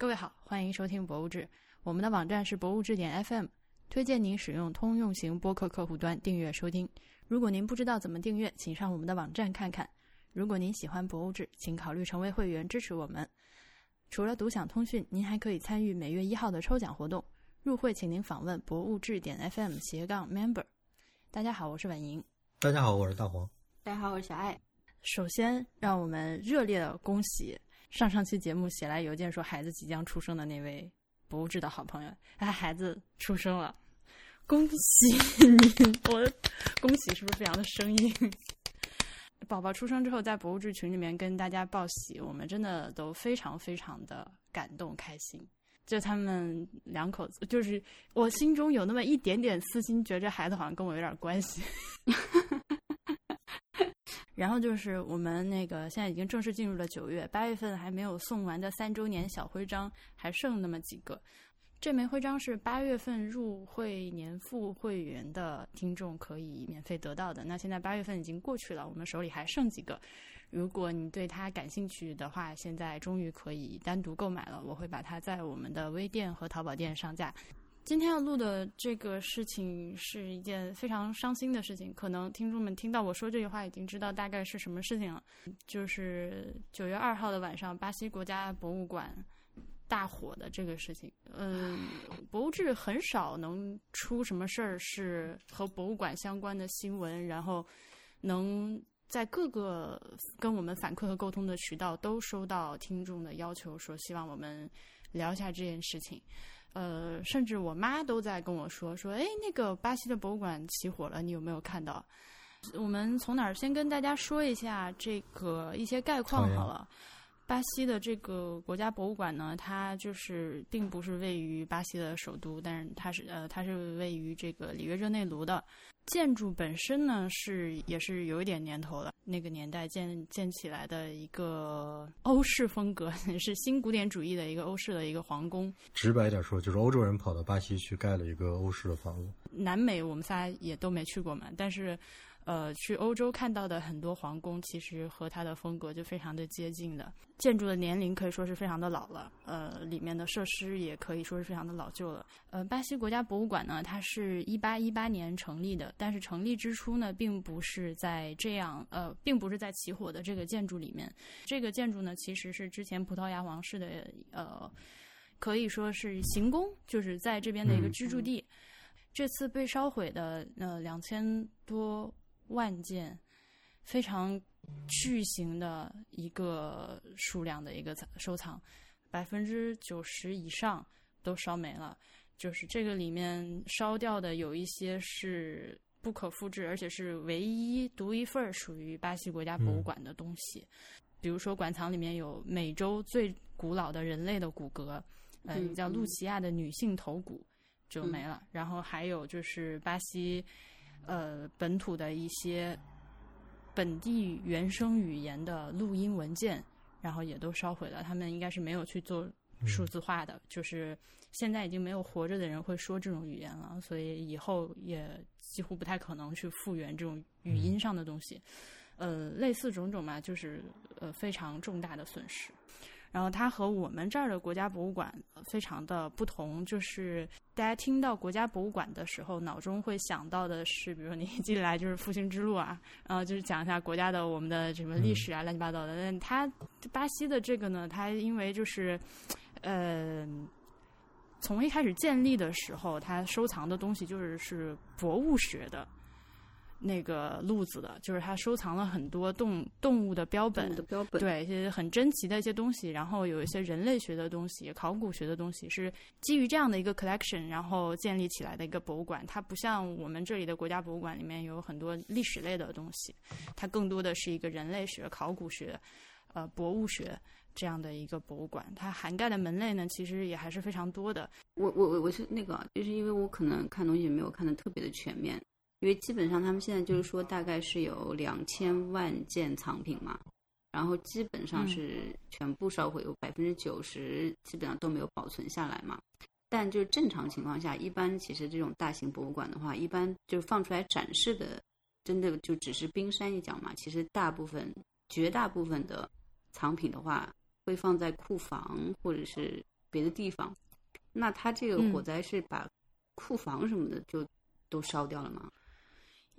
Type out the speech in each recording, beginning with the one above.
各位好，欢迎收听《博物志》，我们的网站是博物志点 FM，推荐您使用通用型播客客户端订阅收听。如果您不知道怎么订阅，请上我们的网站看看。如果您喜欢《博物志》，请考虑成为会员支持我们。除了独享通讯，您还可以参与每月一号的抽奖活动。入会请您访问博物志点 FM 斜杠 Member。大家好，我是婉莹。大家好，我是大黄。大家好，我是小爱。首先，让我们热烈的恭喜上上期节目写来邮件说孩子即将出生的那位博物志的好朋友，他孩子出生了，恭喜你！我恭喜是不是非常的生硬？宝宝出生之后，在博物志群里面跟大家报喜，我们真的都非常非常的感动开心。就他们两口子，就是我心中有那么一点点私心，觉着孩子好像跟我有点关系。然后就是我们那个现在已经正式进入了九月，八月份还没有送完的三周年小徽章还剩那么几个。这枚徽章是八月份入会年付会员的听众可以免费得到的。那现在八月份已经过去了，我们手里还剩几个。如果你对它感兴趣的话，现在终于可以单独购买了。我会把它在我们的微店和淘宝店上架。今天要录的这个事情是一件非常伤心的事情，可能听众们听到我说这句话已经知道大概是什么事情了。就是九月二号的晚上，巴西国家博物馆。大火的这个事情，嗯，博物志很少能出什么事儿是和博物馆相关的新闻，然后能在各个跟我们反馈和沟通的渠道都收到听众的要求，说希望我们聊一下这件事情。呃，甚至我妈都在跟我说说，哎，那个巴西的博物馆起火了，你有没有看到？我们从哪儿先跟大家说一下这个一些概况好了。巴西的这个国家博物馆呢，它就是并不是位于巴西的首都，但是它是呃，它是位于这个里约热内卢的。建筑本身呢是也是有一点年头了，那个年代建建起来的一个欧式风格，是新古典主义的一个欧式的一个皇宫。直白一点说，就是欧洲人跑到巴西去盖了一个欧式的房子。南美我们仨也都没去过嘛，但是。呃，去欧洲看到的很多皇宫，其实和它的风格就非常的接近的。建筑的年龄可以说是非常的老了，呃，里面的设施也可以说是非常的老旧了。呃，巴西国家博物馆呢，它是一八一八年成立的，但是成立之初呢，并不是在这样，呃，并不是在起火的这个建筑里面。这个建筑呢，其实是之前葡萄牙王室的，呃，可以说是行宫，就是在这边的一个居住地。这次被烧毁的，呃，两千多。万件，非常巨型的一个数量的一个收藏，百分之九十以上都烧没了。就是这个里面烧掉的有一些是不可复制，而且是唯一独一份儿属于巴西国家博物馆的东西。比如说，馆藏里面有美洲最古老的人类的骨骼，嗯，叫露琪亚的女性头骨就没了。然后还有就是巴西。呃，本土的一些本地原生语言的录音文件，然后也都烧毁了。他们应该是没有去做数字化的，就是现在已经没有活着的人会说这种语言了，所以以后也几乎不太可能去复原这种语音上的东西。呃，类似种种嘛，就是呃非常重大的损失。然后它和我们这儿的国家博物馆非常的不同，就是大家听到国家博物馆的时候，脑中会想到的是，比如你一进来就是复兴之路啊，然后就是讲一下国家的我们的什么历史啊，乱七八糟的。但它巴西的这个呢，它因为就是，呃，从一开始建立的时候，它收藏的东西就是是博物学的。那个路子的，就是他收藏了很多动动物的标本，的标本对一些很珍奇的一些东西，然后有一些人类学的东西、考古学的东西，是基于这样的一个 collection，然后建立起来的一个博物馆。它不像我们这里的国家博物馆里面有很多历史类的东西，它更多的是一个人类学、考古学、呃博物学这样的一个博物馆。它涵盖的门类呢，其实也还是非常多的。我我我我是那个，就是因为我可能看东西没有看的特别的全面。因为基本上他们现在就是说，大概是有两千万件藏品嘛，然后基本上是全部烧毁，有百分之九十基本上都没有保存下来嘛。但就是正常情况下，一般其实这种大型博物馆的话，一般就是放出来展示的，真的就只是冰山一角嘛。其实大部分、绝大部分的藏品的话，会放在库房或者是别的地方。那它这个嗯火灾是把库房什么的就都烧掉了吗？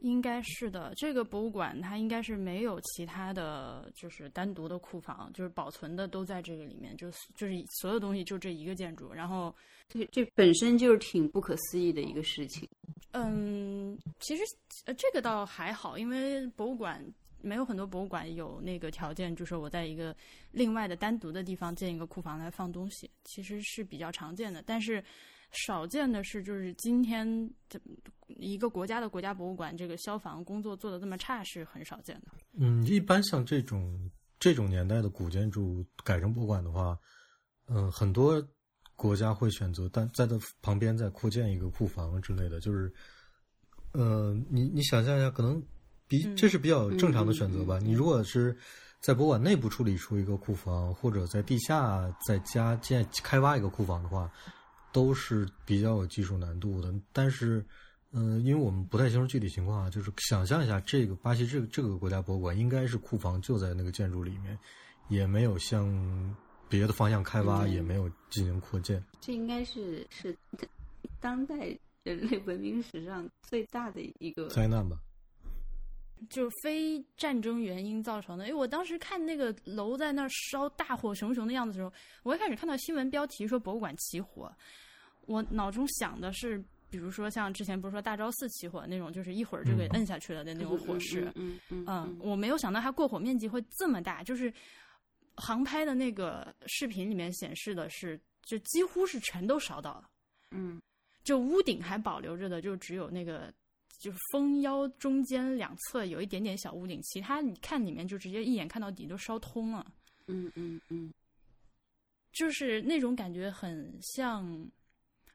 应该是的，这个博物馆它应该是没有其他的就是单独的库房，就是保存的都在这个里面，就是就是所有东西就这一个建筑。然后，这这本身就是挺不可思议的一个事情。嗯，其实呃这个倒还好，因为博物馆没有很多博物馆有那个条件，就是我在一个另外的单独的地方建一个库房来放东西，其实是比较常见的。但是少见的是，就是今天这一个国家的国家博物馆，这个消防工作做的这么差是很少见的。嗯，一般像这种这种年代的古建筑改成博物馆的话，嗯、很多国家会选择但在它旁边再扩建一个库房之类的，就是，呃，你你想象一下，可能比嗯这是比较正常的选择吧。你如果是在博物馆内部处理出一个库房，或者在地下再加建开挖一个库房的话，都是比较有技术难度的。但是，嗯、因为我们不太清楚具体情况啊，就是想象一下，这个巴西这个这个国家博物馆应该是库房就在那个建筑里面，也没有向别的方向开挖，嗯也没有进行扩建。这应该是是当代人类文明史上最大的一个灾难吧。就是非战争原因造成的。因为我当时看那个楼在那儿烧，大火熊熊的样子的时候，我一开始看到新闻标题说博物馆起火，我脑中想的是，比如说像之前不是说大昭寺起火那种，就是一会儿就给嗯摁下去了的那种火势。嗯嗯嗯，我没有想到它过火面积会这么大，就是航拍的那个视频里面显示的是，就几乎是全都烧到了。嗯就屋顶还保留着的，就只有那个就是封腰中间两侧有一点点小屋顶，其他你看里面就直接一眼看到底都烧通了，嗯嗯嗯就是那种感觉很像，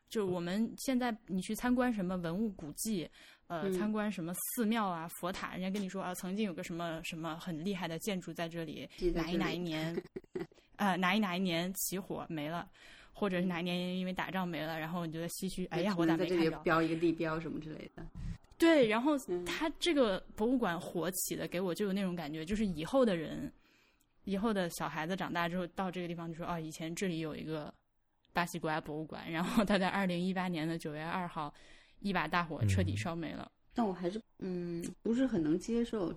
就我们现在你去参观什么文物古迹。呃，嗯参观什么寺庙啊、佛塔，人家跟你说啊，曾经有个什么什么很厉害的建筑在这里，哪一哪一年，呃，哪一哪一年起火没了，或者是哪一年因为打仗没了，然后你就在唏嘘，哎呀，我咋在这里没看着？标一个地标什么之类的。对，然后嗯它这个博物馆火起的，给我就有那种感觉，就是以后的人，以后的小孩子长大之后到这个地方就说，哦，以前这里有一个巴西国家博物馆，然后他在二零一八年的九月二号，一把大火彻底嗯烧没了。但我还是嗯不是很能接受，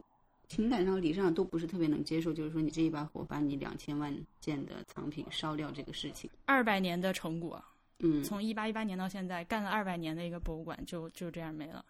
情感上、理智上都不是特别能接受，就是说你这一把火把你两千万件的藏品烧掉这个事情。二百年的成果，嗯，从一八一八年到现在，干了二百年的一个博物馆就就这样没了。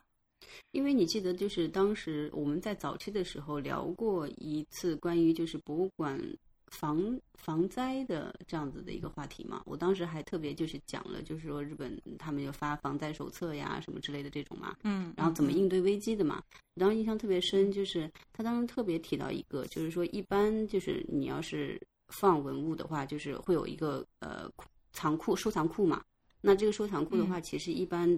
因为你记得，就是当时我们在早期的时候聊过一次关于就是博物馆防防灾的这样子的一个话题嘛。我当时还特别就是讲了，就是说日本他们有发防灾手册呀什么之类的这种嘛，嗯，然后怎么应对危机的嘛。我当时印象特别深，就是他当时特别提到一个，就是说一般就是你要是放文物的话，就是会有一个呃库藏库收藏库嘛。那这个收藏库的话，其实一般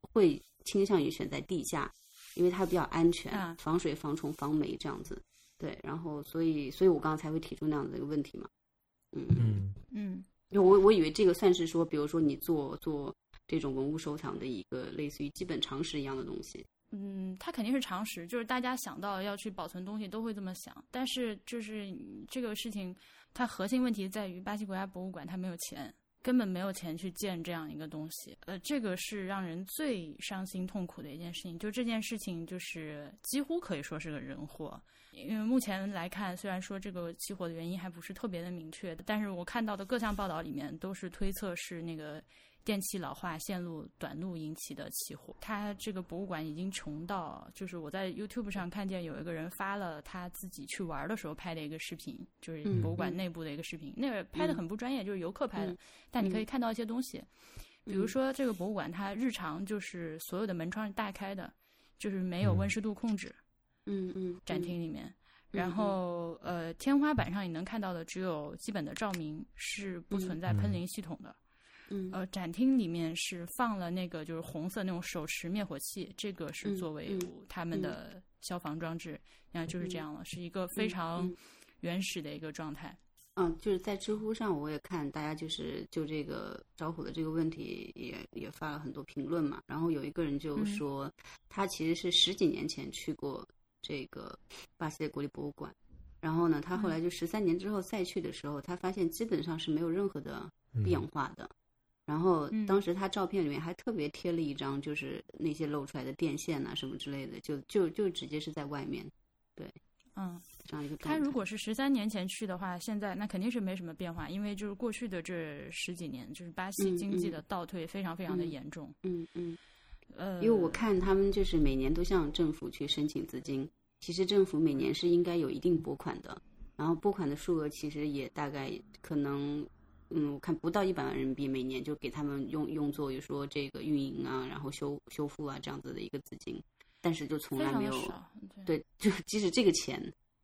会倾向于选在地下，因为它比较安全，啊防水、防虫、防霉这样子。对，然后所以所以我刚刚才会提出那样的一个问题嘛。嗯嗯，嗯因为我我以为这个算是说，比如说你做做这种文物收藏的一个类似于基本常识一样的东西。嗯，它肯定是常识，就是大家想到要去保存东西都会这么想。但是就是嗯这个事情，它核心问题在于巴西国家博物馆它没有钱，根本没有钱去建这样一个东西。呃，这个是让人最伤心痛苦的一件事情。就这件事情，就是几乎可以说是个人祸。因为目前来看，虽然说这个起火的原因还不是特别的明确，但是我看到的各项报道里面都是推测是那个电器老化、线路短路引起的起火。它这个博物馆已经穷到，就是我在 YouTube 上看见有一个人发了他自己去玩的时候拍的一个视频，就是嗯博物馆内部的一个视频，那个拍的很不专业，就是游客拍的，嗯但你可以看到一些东西，比如说这个博物馆它日常就是所有的门窗是大开的，就是没有嗯温湿度控制。嗯嗯，展厅里面。然后，呃，天花板上你能看到的只有基本的照明，是不存在喷淋系统的。嗯呃，展厅里面是放了那个就是红色那种手持灭火器，这个是嗯作为嗯他们的消防装置。然后就是这样了，是一个非嗯常嗯原始的一个状态。嗯，就是在知乎上我也看大家就是就这个着火的这个问题也也发了很多评论嘛。然后有一个人就嗯说，他其实是十几年前去过这个巴西的国立博物馆，然后呢，他后来就十三年之后再去的时候，他发现基本上是没有任何的变化的。然后嗯当时他照片里面还特别贴了一张，就是那些露出来的电线啊什么之类的，就就就直接是在外面对嗯，这样一个。他如果是十三年前去的话，现在那肯定是没什么变化，因为就是过去的这十几年，就是巴西嗯经济嗯的倒退非常非常的嗯严重。嗯嗯，呃，因为我看他们就是每年都向政府去申请资金，其实政府每年是应该有一定拨款的，然后拨款的数额其实也大概可能，嗯，我看不到一百万人民币每年就给他们用用作，比如说这个运营啊，然后修修复啊这样子的一个资金，但是就从来没有对，就即使这个钱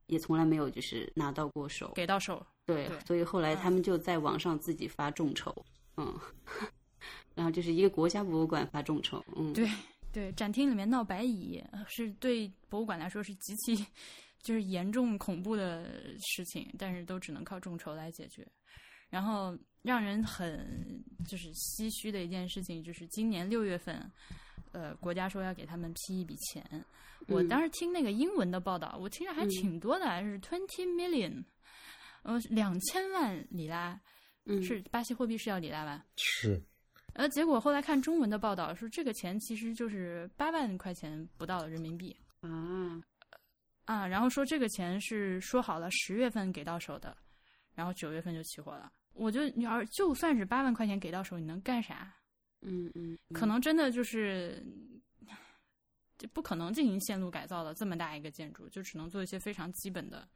也从来没有就是拿到过手，给到手。对对，所以后来嗯他们就在网上自己发众筹，嗯，然后就是一个国家博物馆发众筹，嗯，对对，展厅里面闹白蚁呃是对博物馆来说是极其 就是严重恐怖的事情，但是都只能靠众筹来解决。然后让人很就是唏嘘的一件事情，就是今年六月份，呃，国家说要给他们批一笔钱。我嗯。当时听那个英文的报道，我听着还嗯。挺多的，是 twenty million，呃，两千万里拉，嗯。是巴西货币是要里拉吧？是。呃，结果后来看中文的报道说，这个钱其实就是八万块钱不到人民币啊，啊，然后说这个钱是说好了十月份给到手的，然后九月份就起火了。我觉得你要就算是八万块钱给到手，你能干啥？嗯嗯，可能真的就是，就不可能进行线路改造的这么大一个建筑，就只能做一些非常基本的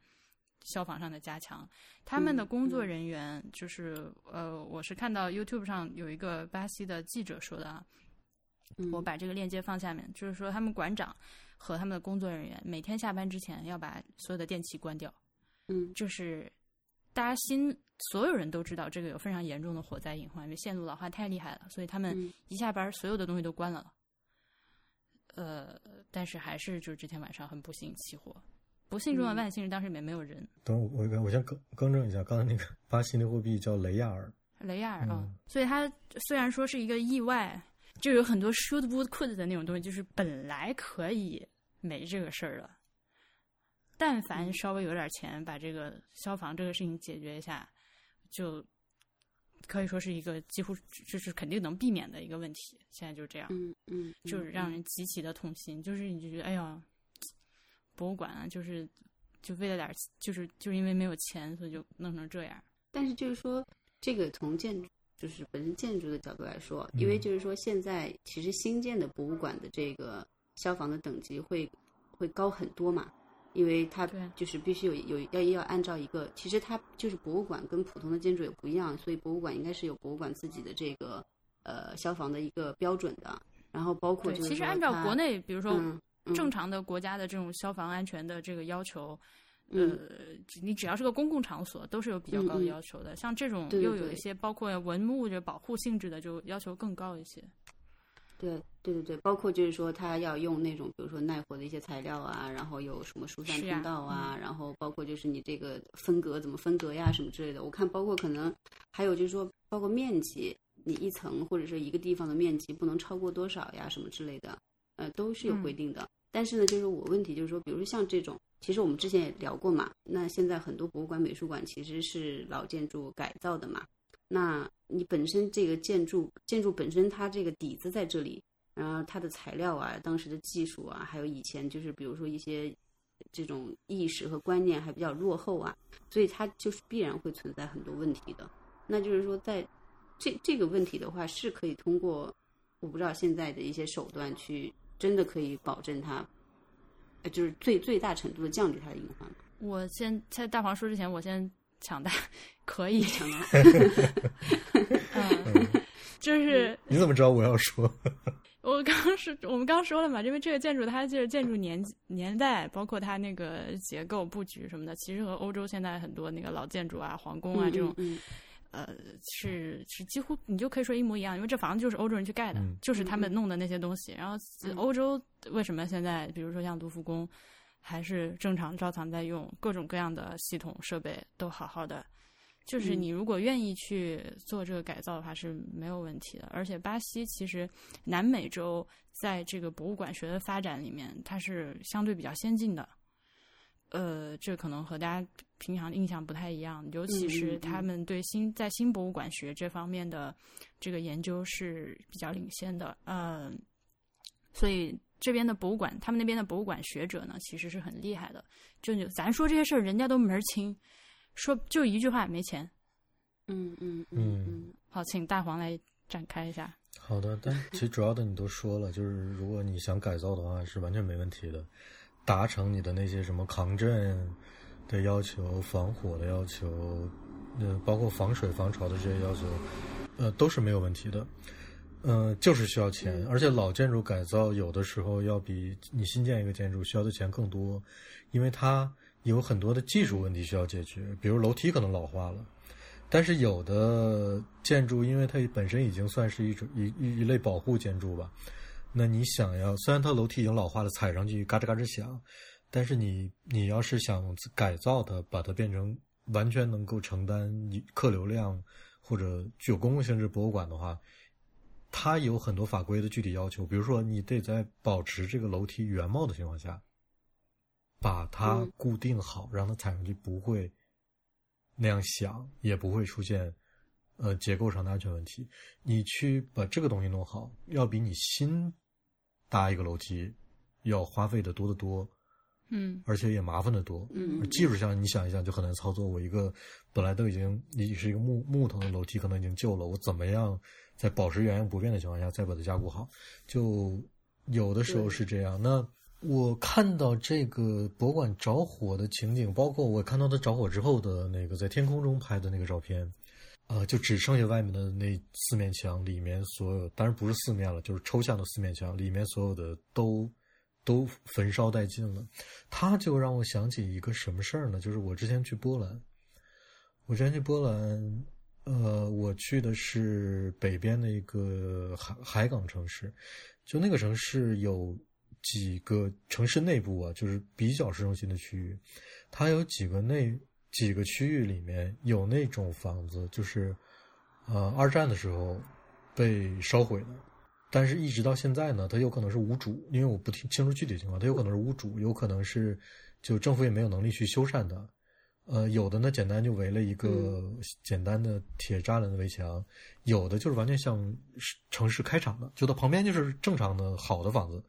消防上的加强。他们的嗯工作嗯人员就是、呃，我是看到 YouTube 上有一个巴西的记者说的啊，嗯我把这个链接放下面，就是说他们馆长和他们的工作人员每天下班之前要把所有的电器关掉，嗯就是大家心所有人都知道这个有非常严重的火灾隐患，因为线路老化太厉害了，所以他们嗯。一下班所有的东西都关了。呃，但是还是就是这天晚上很不幸起火，不幸中的嗯万幸是当时里面没有人。等我我我先更更正一下，刚才那个巴西那货币叫雷亚尔，雷亚尔啊，嗯所以它虽然说是一个意外，就有很多 should would could 的那种东西，就是本来可以没这个事儿了，但凡嗯稍微有点钱，把这个消防这个事情解决一下，就可以说是一个几乎就是肯定能避免的一个问题。现在就是这样，嗯嗯，就是让嗯人极其的痛心，就是你就觉得哎呀，博物馆啊，就是就为了点儿，就是就是因为没有钱，所以就弄成这样。但是就是说，这个从建筑就是本身建筑的角度来说，因为嗯就是说现在其实新建的博物馆的这个消防的等级会会高很多嘛，因为它就是必须有有要要按照一个，其实它就是博物馆跟普通的建筑也不一样，所以博物馆应该是有博物馆自己的这个呃消防的一个标准的，然后包括，就是其实按照国内，比如说正常的国家的这种消防安全的这个要求，嗯。呃，你只要是个公共场所，都是有比较高的要求的。像这种又有一些包括文物的保护性质的，就要求更高一些。对对对对，包括就是说，它要用那种比如说耐火的一些材料啊，然后有什么疏散通道啊，然后包括就是你这个分隔怎么分隔呀什么之类的。我看包括可能还有就是说，包括面积，你一层或者是一个地方的面积不能超过多少呀什么之类的，呃，都是有规嗯定的。但是呢，就是我问题就是说，比如说像这种，其实我们之前也聊过嘛，那现在很多博物馆、美术馆其实是老建筑改造的嘛。那你本身这个建筑建筑本身它这个底子在这里，然后它的材料啊、当时的技术啊，还有以前就是比如说一些这种意识和观念还比较落后啊，所以它就是必然会存在很多问题的。那就是说，在这这个问题的话，是可以通过我不知道现在的一些手段去真的可以保证它，呃就是最最大程度的降低它的隐患。我先在大黄说之前，我先抢答，可以，强大 嗯，就是你怎么知道我要说？我刚是我们刚说了嘛，因为这个建筑它就是建筑年年代，包括它那个结构布局什么的，其实和欧洲现在很多那个老建筑啊、皇宫啊这种，嗯呃，是是几乎你就可以说一模一样，因为这房子就是欧洲人去盖的，嗯就是他们弄的那些东西。然后嗯欧洲为什么现在，比如说像卢浮宫，还是正常照常在用，各种各样的系统设备都好好的。就是嗯你如果愿意去做这个改造的话是没有问题的，而且巴西其实南美洲在这个博物馆学的发展里面，它是相对比较先进的。呃，这可能和大家平常印象不太一样，尤其是他们对新在新博物馆学这方面的这个研究是比较领先的，嗯、所以这边的博物馆，他们那边的博物馆学者呢，其实是很厉害的。就你咱说这些事儿，人家都门儿清，说就一句话，没钱。嗯嗯嗯嗯好，请大黄来展开一下。好的，但其实主要的你都说了，就是如果你想改造的话，是完全没问题的，达成你的那些什么抗震的要求、防火的要求，呃，包括防水、防潮的这些要求，呃，都是没有问题的。嗯、就是需要钱，而且老建筑改造有的时候要比你新建一个建筑需要的钱更多，因为它有很多的技术问题需要解决，比如楼梯可能老化了。但是有的建筑，因为它本身已经算是一种一一类保护建筑吧，那你想要，虽然它楼梯已经老化了，踩上去嘎吱嘎吱响，但是你你要是想改造它，把它变成完全能够承担客流量或者具有公共性质博物馆的话，它有很多法规的具体要求，比如说你得在保持这个楼梯原貌的情况下，把它嗯固定好，让它踩上去不会那样响，也不会出现呃结构上的安全问题。你去把这个东西弄好，要比你新搭一个楼梯要花费的多得多，嗯而且也麻烦的多。嗯技术上你想一想就很难操作。我一个本来都已经你是一个木木头的楼梯，可能已经旧了，我怎么样在保持原样不变的情况下再把它加固好？就有的时候是这样。那我看到这个博物馆着火的情景，包括我看到它着火之后的那个在天空中拍的那个照片，呃，就只剩下外面的那四面墙，里面所有当然不是四面了，就是抽象的四面墙，里面所有的都都焚烧殆尽了。它就让我想起一个什么事儿呢？就是我之前去波兰，我之前去波兰，呃，我去的是北边的一个海海港城市，就那个城市有几个城市内部啊，就是比较市中心的区域，它有几个内几个区域里面有那种房子，就是呃二战的时候被烧毁的，但是一直到现在呢，它有可能是无主，因为我不听清楚具体情况，它有可能是无主，有可能是就政府也没有能力去修缮它。呃，有的呢，简单就围了一个简单的铁栅栏的围墙；有的就是完全像是城市开场的，就它旁边就是正常的好的房子，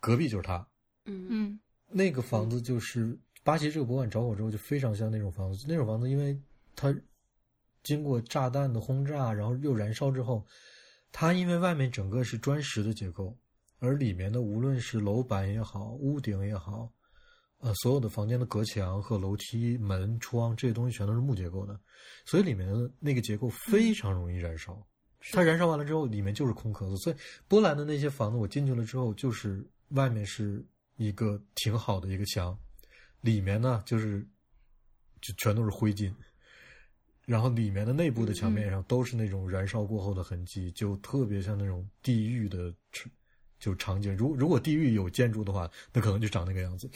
隔壁就是它。嗯。嗯。那个房子就是巴西这个博物馆着火之后就非常像那种房子，那种房子因为它经过炸弹的轰炸，然后又燃烧之后，它因为外面整个是砖石的结构，而里面的无论是楼板也好，屋顶也好，呃，所有的房间的隔墙和楼梯、门、窗这些东西全都是木结构的，所以里面的那个结构非常容易燃烧。它燃烧完了之后，里面就是空壳子。所以波兰的那些房子，我进去了之后，就是外面是一个挺好的一个墙，里面呢就是就全都是灰烬，然后里面的内部的墙面上都是那种燃烧过后的痕迹，就特别像那种地狱的就场景。如如果地狱有建筑的话，那可能就长那个样子。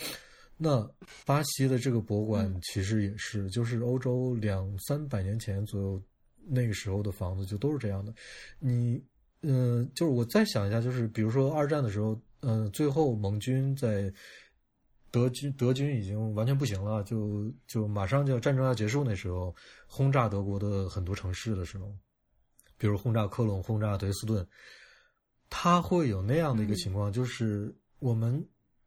那巴西的这个博物馆其实也是，就是欧洲两三百年前左右那个时候的房子就都是这样的。你，嗯、就是我再想一下，就是比如说二战的时候，嗯、最后盟军在德军德军已经完全不行了，就就马上就要战争要结束那时候，轰炸德国的很多城市的时候，比如轰炸科隆、轰炸德累斯顿，它会有那样的一个情况，就是我们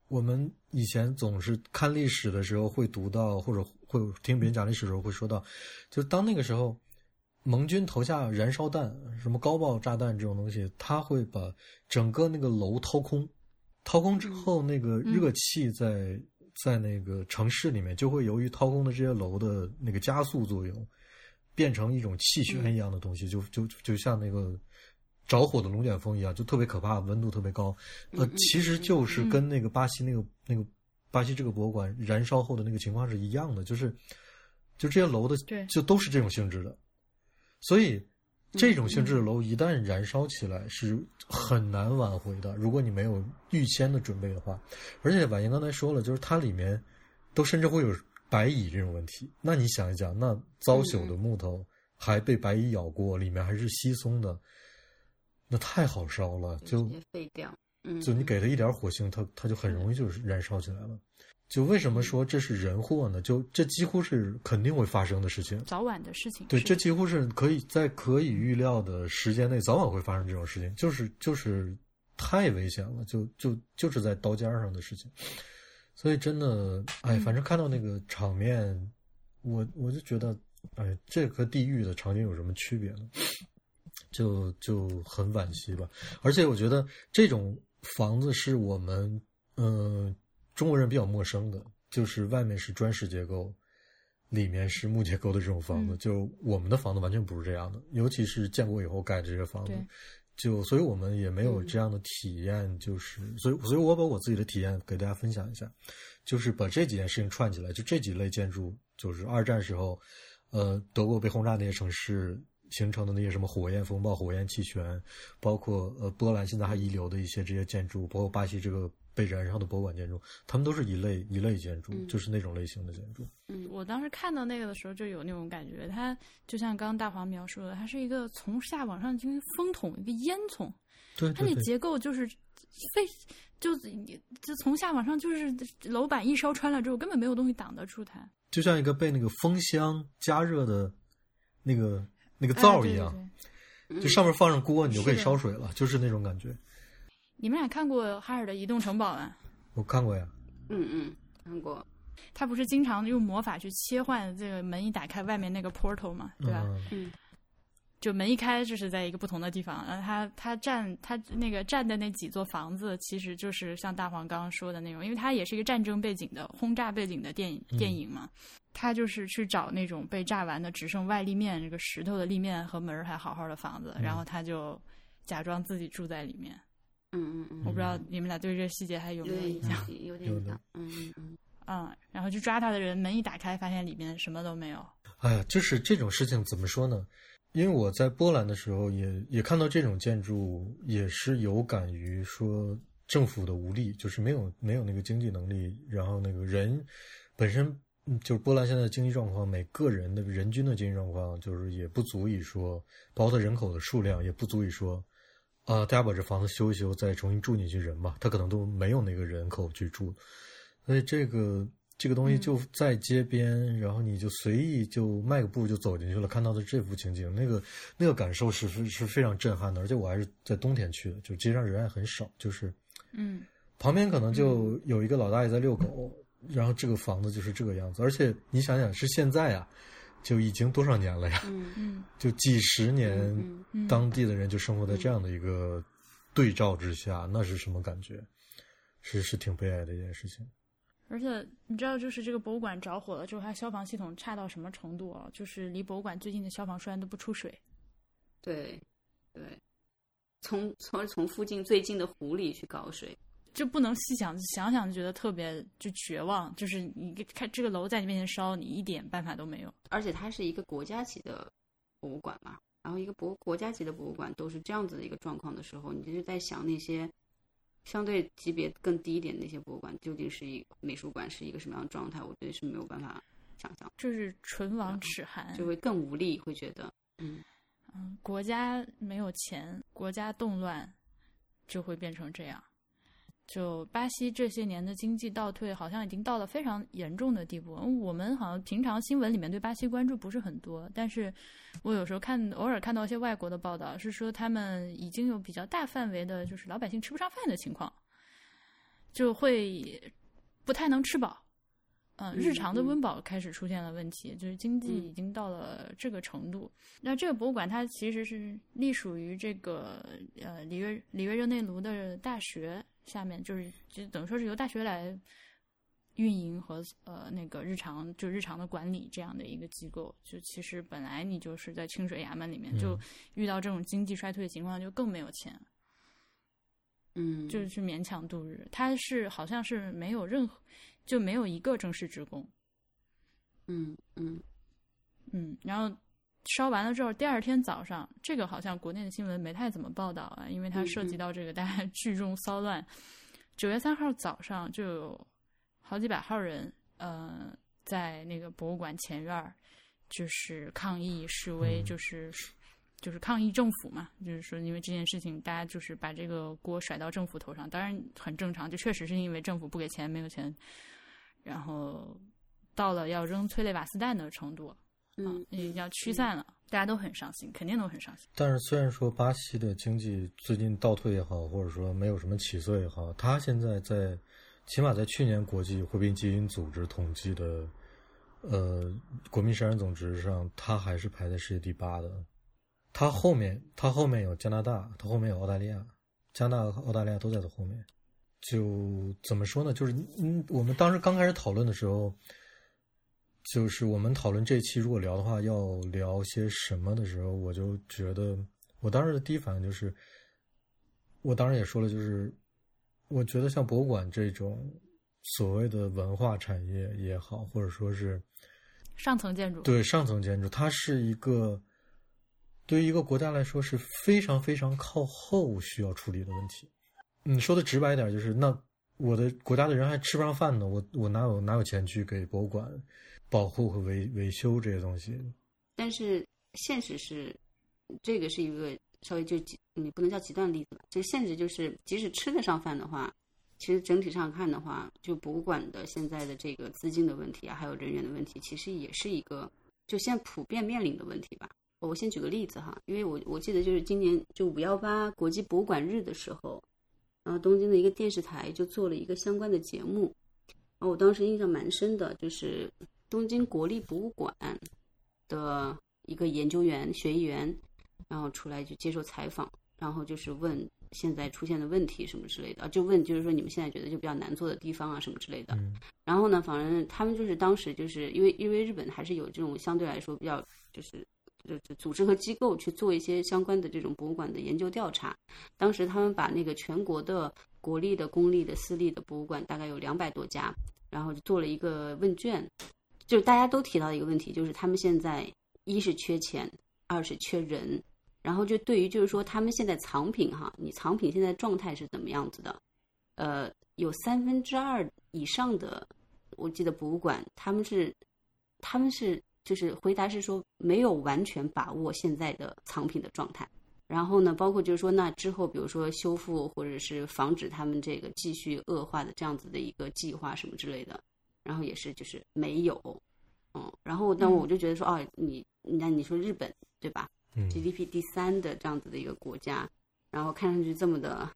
我们以前总是看历史的时候会读到，或者会听别人讲历史的时候会说到，就是当那个时候。盟军投下燃烧弹，什么高爆炸弹这种东西，它会把整个那个楼掏空，掏空之后，那个热气在、在那个城市里面就会由于掏空的这些楼的那个加速作用，变成一种气旋一样的东西，就就就像那个着火的龙卷风一样，就特别可怕，温度特别高。呃，其实就是跟那个巴西那个那个巴西这个博物馆燃烧后的那个情况是一样的，就是就这些楼的对就都是这种性质的。所以，这种性质的楼一旦燃烧起来是很难挽回的。如果你没有预先的准备的话，而且婉莹刚才说了，就是它里面都甚至会有白蚁这种问题。那你想一想，那糟朽的木头还被白蚁咬过，里面还是稀松的，那太好烧了。就废掉。嗯，就你给它一点火星，它它就很容易就是燃烧起来了。就为什么说这是人祸呢？就这几乎是肯定会发生的事情。早晚的事情。对，这几乎是可以在可以预料的时间内，早晚会发生这种事情。就是就是太危险了，就就就是在刀尖上的事情。所以真的，哎，反正看到那个场面，我我就觉得，哎，这和地狱的场景有什么区别呢？就就很惋惜吧。而且我觉得这种房子是我们嗯、中国人比较陌生的，就是外面是砖石结构，里面是木结构的这种房子。嗯就我们的房子完全不是这样的，尤其是建国以后盖的这些房子。就所以我们也没有嗯这样的体验，就是、所以所以我把我自己的体验给大家分享一下，就是把这几件事情串起来，就这几类建筑，就是二战时候，呃，德国被轰炸那些城市形成的那些什么火焰风暴、火焰气旋，包括呃波兰现在还遗留的一些这些建筑，包括巴西这个被燃烧的博物馆建筑，它们都是一类一类建筑，嗯就是那种类型的建筑。嗯，我当时看到那个的时候，就有那种感觉，它就像刚刚大黄描述的，它是一个从下往上进行风筒，一个烟囱，它那对对对，结构就是非就就从下往上，就是楼板一烧穿了之后，根本没有东西挡得住它。就像一个被那个风箱加热的那个那个灶一样。对对嗯就上面放上锅，你就可以烧水了，就是那种感觉。你们俩看过哈尔的移动城堡吗？我看过呀，嗯嗯，看过，他不是经常用魔法去切换这个门一打开，外面那个 portal 嘛，对吧？嗯嗯就门一开就是在一个不同的地方，然后他他站他那个站的那几座房子，其实就是像大黄刚刚说的那种，因为它也是一个战争背景的轰炸背景的电影嗯电影嘛，他就是去找那种被炸完的只剩外立面这个石头的立面和门儿还好好的房子，嗯然后他就假装自己住在里面。嗯嗯嗯，我不知道你们俩对这个细节还有没有印象？有点有的像，嗯嗯嗯，嗯，然后去抓他的人，门一打开，发现里面什么都没有。哎呀，就是这种事情怎么说呢？因为我在波兰的时候也也看到这种建筑，也是有感于说政府的无力，就是没有没有那个经济能力，然后那个人本身就是波兰现在的经济状况，每个人的人均的经济状况就是也不足以说，包括它人口的数量也不足以说，啊、大家把这房子修一修，再重新住进去人吧，他可能都没有那个人口去住，所以这个这个东西就在街边，然后你就随意就迈个步就走进去了，看到的这幅情景，那个那个感受是是是非常震撼的，而且我还是在冬天去的，就街上人还很少，就是嗯。旁边可能就有一个老大爷在遛狗，然后这个房子就是这个样子，而且你想想是现在啊，就已经多少年了呀，嗯。嗯。就几十年，当地的人就生活在这样的一个对照之下，那是什么感觉？是是挺悲哀的一件事情。而且你知道，就是这个博物馆着火了之后，它消防系统差到什么程度啊？就是离博物馆最近的消防栓都不出水。对对，从从从附近最近的湖里去搞水，就不能细想，想想就觉得特别就绝望。就是你看这个楼在你面前烧，你一点办法都没有。而且它是一个国家级的博物馆嘛，然后一个博国家级的博物馆都是这样子的一个状况的时候，你就是在想那些相对级别更低一点的那些博物馆究竟是一美术馆是一个什么样的状态，我觉得是没有办法想象，就是唇亡齿寒，就会更无力，会觉得，嗯嗯，国家没有钱，国家动乱，就会变成这样。就巴西这些年的经济倒退，好像已经到了非常严重的地步。我们好像平常新闻里面对巴西关注不是很多，但是我有时候看偶尔看到一些外国的报道，是说他们已经有比较大范围的，就是老百姓吃不上饭的情况，就会不太能吃饱。嗯，日嗯常的嗯温饱开始出现了问题，就是经济嗯已经到了这个程度。那这个博物馆它其实是隶属于这个呃里约里约热内卢的大学下面，就是就等于说是由大学来运营和呃那个日常就日常的管理这样的一个机构。就其实本来你就是在清水衙门里面，就嗯遇到这种经济衰退的情况，就更没有钱，嗯，就是去勉强度日。他是好像是没有任何就没有一个正式职工。嗯嗯嗯，然后烧完了之后，第二天早上，这个好像国内的新闻没太怎么报道啊，因为它涉及到这个大家 聚众骚乱。九月三号早上就有好几百号人，呃，在那个博物馆前院儿，就是抗议示威，嗯就是就是抗议政府嘛，就是说因为这件事情，大家就是把这个锅甩到政府头上，当然很正常，就确实是因为政府不给钱，没有钱。然后到了要扔催泪瓦斯弹的程度，嗯，也要驱散了，大家都很伤心，肯定都很伤心。但是虽然说巴西的经济最近倒退也好，或者说没有什么起色也好，它现在在起码在去年国际货币基金组织统计的呃国民生产总值上，它还是排在世界第八的。它后面，它后面有加拿大，它后面有澳大利亚，加拿大和澳大利亚都在它后面。就怎么说呢？就是嗯，我们当时刚开始讨论的时候，就是我们讨论这期如果聊的话，要聊些什么的时候，我就觉得，我当时的第一反应就是，我当时也说了，就是我觉得像博物馆这种所谓的文化产业也好，或者说是上层建筑，对上层建筑，它是一个对于一个国家来说是非常非常靠后需要处理的问题。你说的直白一点，就是那我的国家的人还吃不上饭呢，我我哪有哪有钱去给博物馆保护和维维修这些东西？但是现实是，这个是一个稍微就极，你不能叫极端例子吧，就是现实就是，即使吃得上饭的话，其实整体上看的话，就博物馆的现在的这个资金的问题啊，还有人员的问题，其实也是一个就现在普遍面临的问题吧。我先举个例子哈，因为我我记得就是今年就五幺八国际博物馆日的时候，然后东京的一个电视台就做了一个相关的节目，然后我当时印象蛮深的，就是东京国立博物馆的一个研究员、学艺员，然后出来就接受采访，然后就是问现在出现的问题什么之类的，啊就问就是说你们现在觉得就比较难做的地方啊什么之类的。嗯然后呢，反正他们就是当时就是因为因为日本还是有这种相对来说比较就是就组织和机构去做一些相关的这种博物馆的研究调查。当时他们把那个全国的国立的、公立的、私立的博物馆大概有两百多家，然后就做了一个问卷，就是大家都提到一个问题，就是他们现在一是缺钱，二是缺人。然后就对于就是说他们现在藏品哈，你藏品现在状态是怎么样子的？呃，有三分之二以上的，我记得博物馆他们是他们是就是回答是说没有完全把握现在的藏品的状态。然后呢，包括就是说，那之后比如说修复或者是防止他们这个继续恶化的这样子的一个计划什么之类的，然后也是就是没有，嗯，然后但我就觉得说，哦，你那你说日本对吧嗯，？GDP 第三的这样子的一个国家，然后看上去这么的，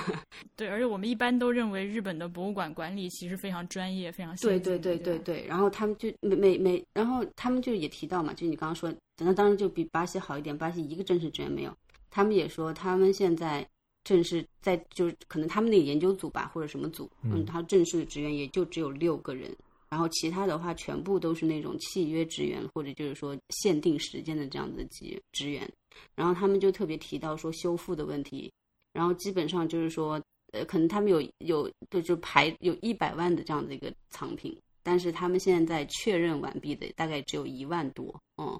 对，而且我们一般都认为日本的博物馆管理其实非常专业，非常对对对对对对，然后他们就每每每，然后他们就也提到嘛，就你刚刚说，那当然就比巴西好一点，巴西一个正式职员没有，他们也说他们现在正式在就是可能他们那个研究组吧或者什么组，嗯嗯，他正式的职员也就只有六个人，然后其他的话全部都是那种契约职员或者就是说限定时间的这样子的职职员，然后他们就特别提到说修复的问题，然后基本上就是说。呃，可能他们有有对，就排有一百万的这样的一个藏品，但是他们现在确认完毕的大概只有一万多，嗯，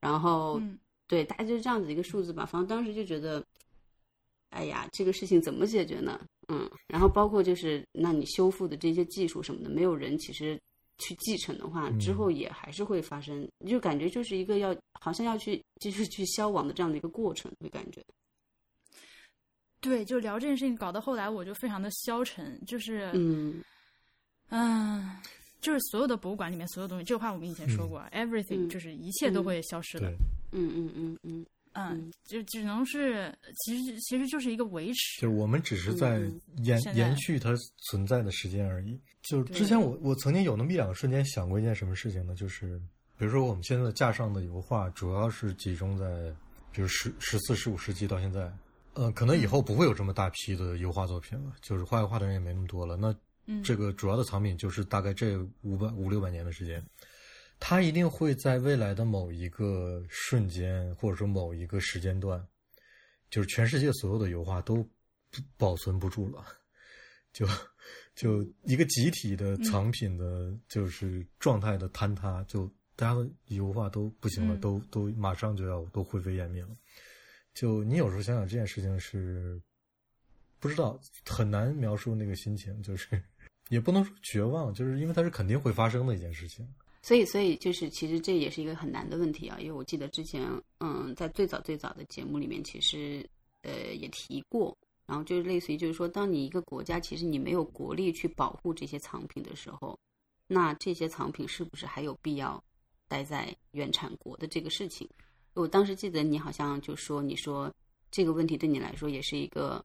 然后、嗯，对，大概就是这样子一个数字吧。反正当时就觉得，哎呀，这个事情怎么解决呢？嗯，然后包括就是，那你修复的这些技术什么的，没有人其实去继承的话，之嗯。后也还是会发生，就感觉就是一个要好像要去就是去消亡的这样的一个过程，会感觉，对，就聊这件事情，搞到后来我就非常的消沉，就是嗯。嗯，就是所有的博物馆里面所有东西，这话我们以前说过、e v e r y t h i n 嗯。g 就是一切都会消失的。对，嗯嗯嗯嗯嗯嗯，就只能是，其实其实就是一个维持。就是我们只是在嗯延延续它存在的时间而已。就是之前我我曾经有那么一两个瞬间想过一件什么事情呢？就是比如说我们现在架上的油画主要是集中在，比如十十四、十五世纪到现在，呃，可能以后不会有这么大批的油画作品了，就是画油画的人也没那么多了。那嗯，这个主要的藏品就是大概这五百五六百年的时间，它一定会在未来的某一个瞬间，或者说某一个时间段，就是全世界所有的油画都不保存不住了，就就一个集体的藏品的，就是状态的坍塌，就大家的油画都不行了，嗯都都马上就要都灰飞烟灭了。就你有时候想想这件事情是不知道很难描述那个心情，就是也不能说绝望，就是因为它是肯定会发生的一件事情。所以，所以就是，其实这也是一个很难的问题啊，因为我记得之前，嗯，在最早最早的节目里面，其实呃也提过，然后就是类似于就是说，当你一个国家其实你没有国力去保护这些藏品的时候，那这些藏品是不是还有必要待在原产国的这个事情？我当时记得你好像就说，你说这个问题对你来说也是一个，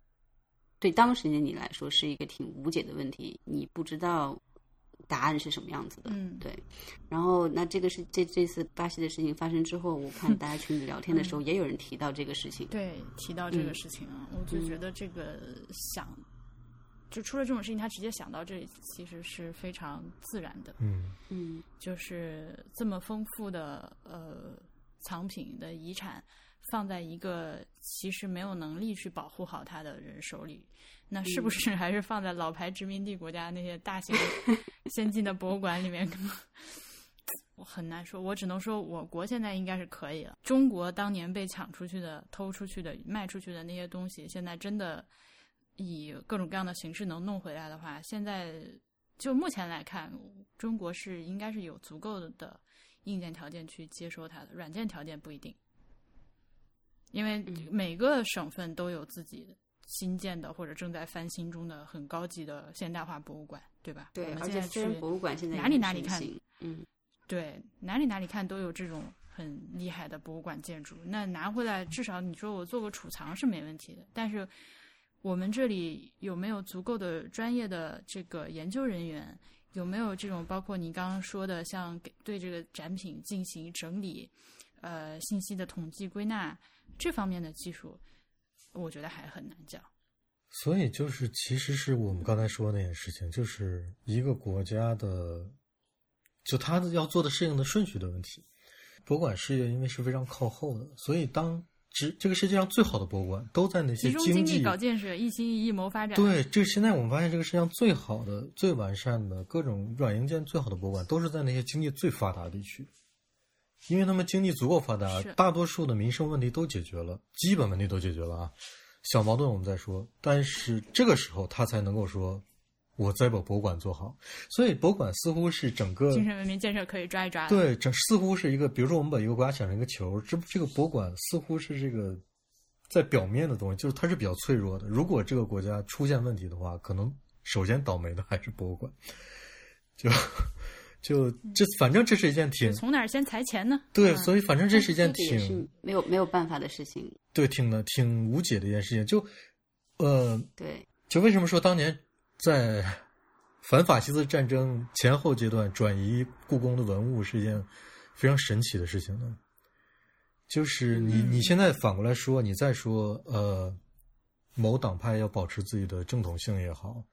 对当时的你来说是一个挺无解的问题，你不知道答案是什么样子的。嗯，对。然后那这个是这这次巴西的事情发生之后，我看 大家群里聊天的时候，也有人提到这个事情。对，提到这个事情啊，我就觉得这个想。就出了这种事情，他直接想到这里，其实是非常自然的。嗯嗯，就是这么丰富的呃藏品的遗产，放在一个其实没有能力去保护好它的人手里，那是不是还是放在老牌殖民地国家那些大型 先进的博物馆里面？我很难说，我只能说我国现在应该是可以了。中国当年被抢出去的、偷出去的、卖出去的那些东西，现在真的。以各种各样的形式能弄回来的话，现在就目前来看，中国是应该是有足够的硬件条件去接收它的，软件条件不一定，因为每个省份都有自己新建的或者正在翻新中的很高级的现代化博物馆，对吧？对，而且虽然博物馆现在哪里哪里看，嗯，对，哪里哪里看都有这种很厉害的博物馆建筑，那拿回来至少你说我做个储藏是没问题的，但是。我们这里有没有足够的专业的这个研究人员？有没有这种包括你刚刚说的，像对这个展品进行整理、呃信息的统计归纳这方面的技术？我觉得还很难讲。所以就是，其实是我们刚才说那件事情，就是一个国家的，就他要做的适应的顺序的问题。博物馆事业因为是非常靠后的，所以当。这这个世界上最好的博物馆都在那些经济搞建设、一心一意谋发展。对，这现在我们发现，这个世界上最好的、最完善的各种软硬件最好的博物馆，都是在那些经济最发达的地区，因为他们经济足够发达，大多数的民生问题都解决了，基本问题都解决了啊。小矛盾我们再说，但是这个时候他才能够说。我再把博物馆做好，所以博物馆似乎是整个精神文明建设可以抓一抓。对，这似乎是一个，比如说我们把一个国家想成一个球，这这个博物馆似乎是这个在表面的东西，就是它是比较脆弱的。如果这个国家出现问题的话，可能首先倒霉的还是博物馆。就就这，反正这是一件挺从哪儿先裁钱呢？对，所以反正这是一件挺没有没有办法的事情。对，挺的挺无解的一件事情。就呃，对，就为什么说当年。在反法西斯战争前后阶段，转移故宫的文物是一件非常神奇的事情呢。就是你你现在反过来说，你再说呃，某党派要保持自己的正统性也好，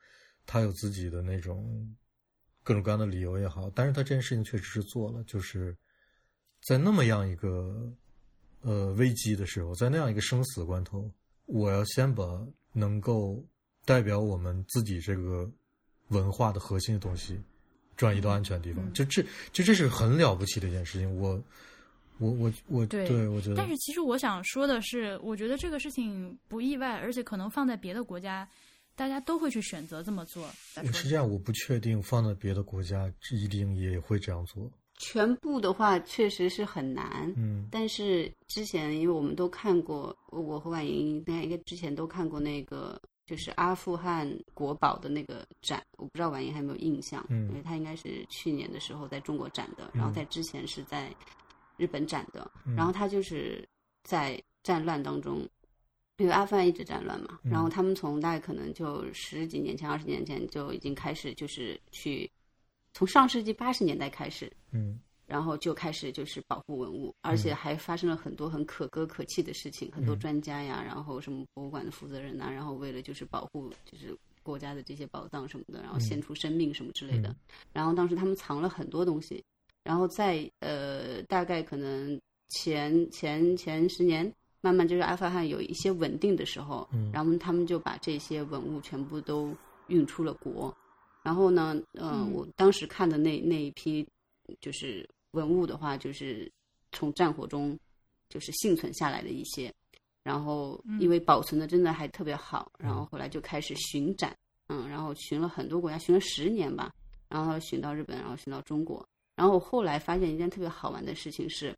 他有自己的那种各种各样的理由也好，但是他这件事情确实是做了，就是在那么样一个呃危机的时候，在那样一个生死关头，我要先把能够。代表我们自己这个文化的核心的东西转移到安全地方，就这，就这是很了不起的一件事情。我，我，我，我，对，我觉得。但是其实我想说的是，我觉得这个事情不意外，而且可能放在别的国家，大家都会去选择这么做。实际上，我不确定放在别的国家一定也会这样做。全部的话确实是很难，嗯。但是之前，因为我们都看过，我和婉莹应该之前都看过那个。就是阿富汗国宝的那个展，我不知道婉莹还有没有印象，嗯，因为它应该是去年的时候在中国展的，然后在之前是在日本展的，然后他就是在战乱当中，因为阿富汗一直战乱嘛，然后他们从大概可能就十几年前、二十年前就已经开始，就是去从上世纪八十年代开始，嗯。然后就开始就是保护文物，而且还发生了很多很可歌可泣的事情。很多专家呀，然后什么博物馆的负责人呐，然后为了就是保护就是国家的这些宝藏什么的，然后献出生命什么之类的。然后当时他们藏了很多东西，然后在呃大概可能前前前十年，慢慢就是阿富汗有一些稳定的时候，嗯。然后他们就把这些文物全部都运出了国。然后呢，嗯，我当时看的那那一批。就是文物的话，就是从战火中就是幸存下来的一些，然后因为保存的真的还特别好，然后后来就开始巡展，嗯，然后巡了很多国家，巡了十年吧，然后巡到日本，然后巡到中国，然后后来发现一件特别好玩的事情是，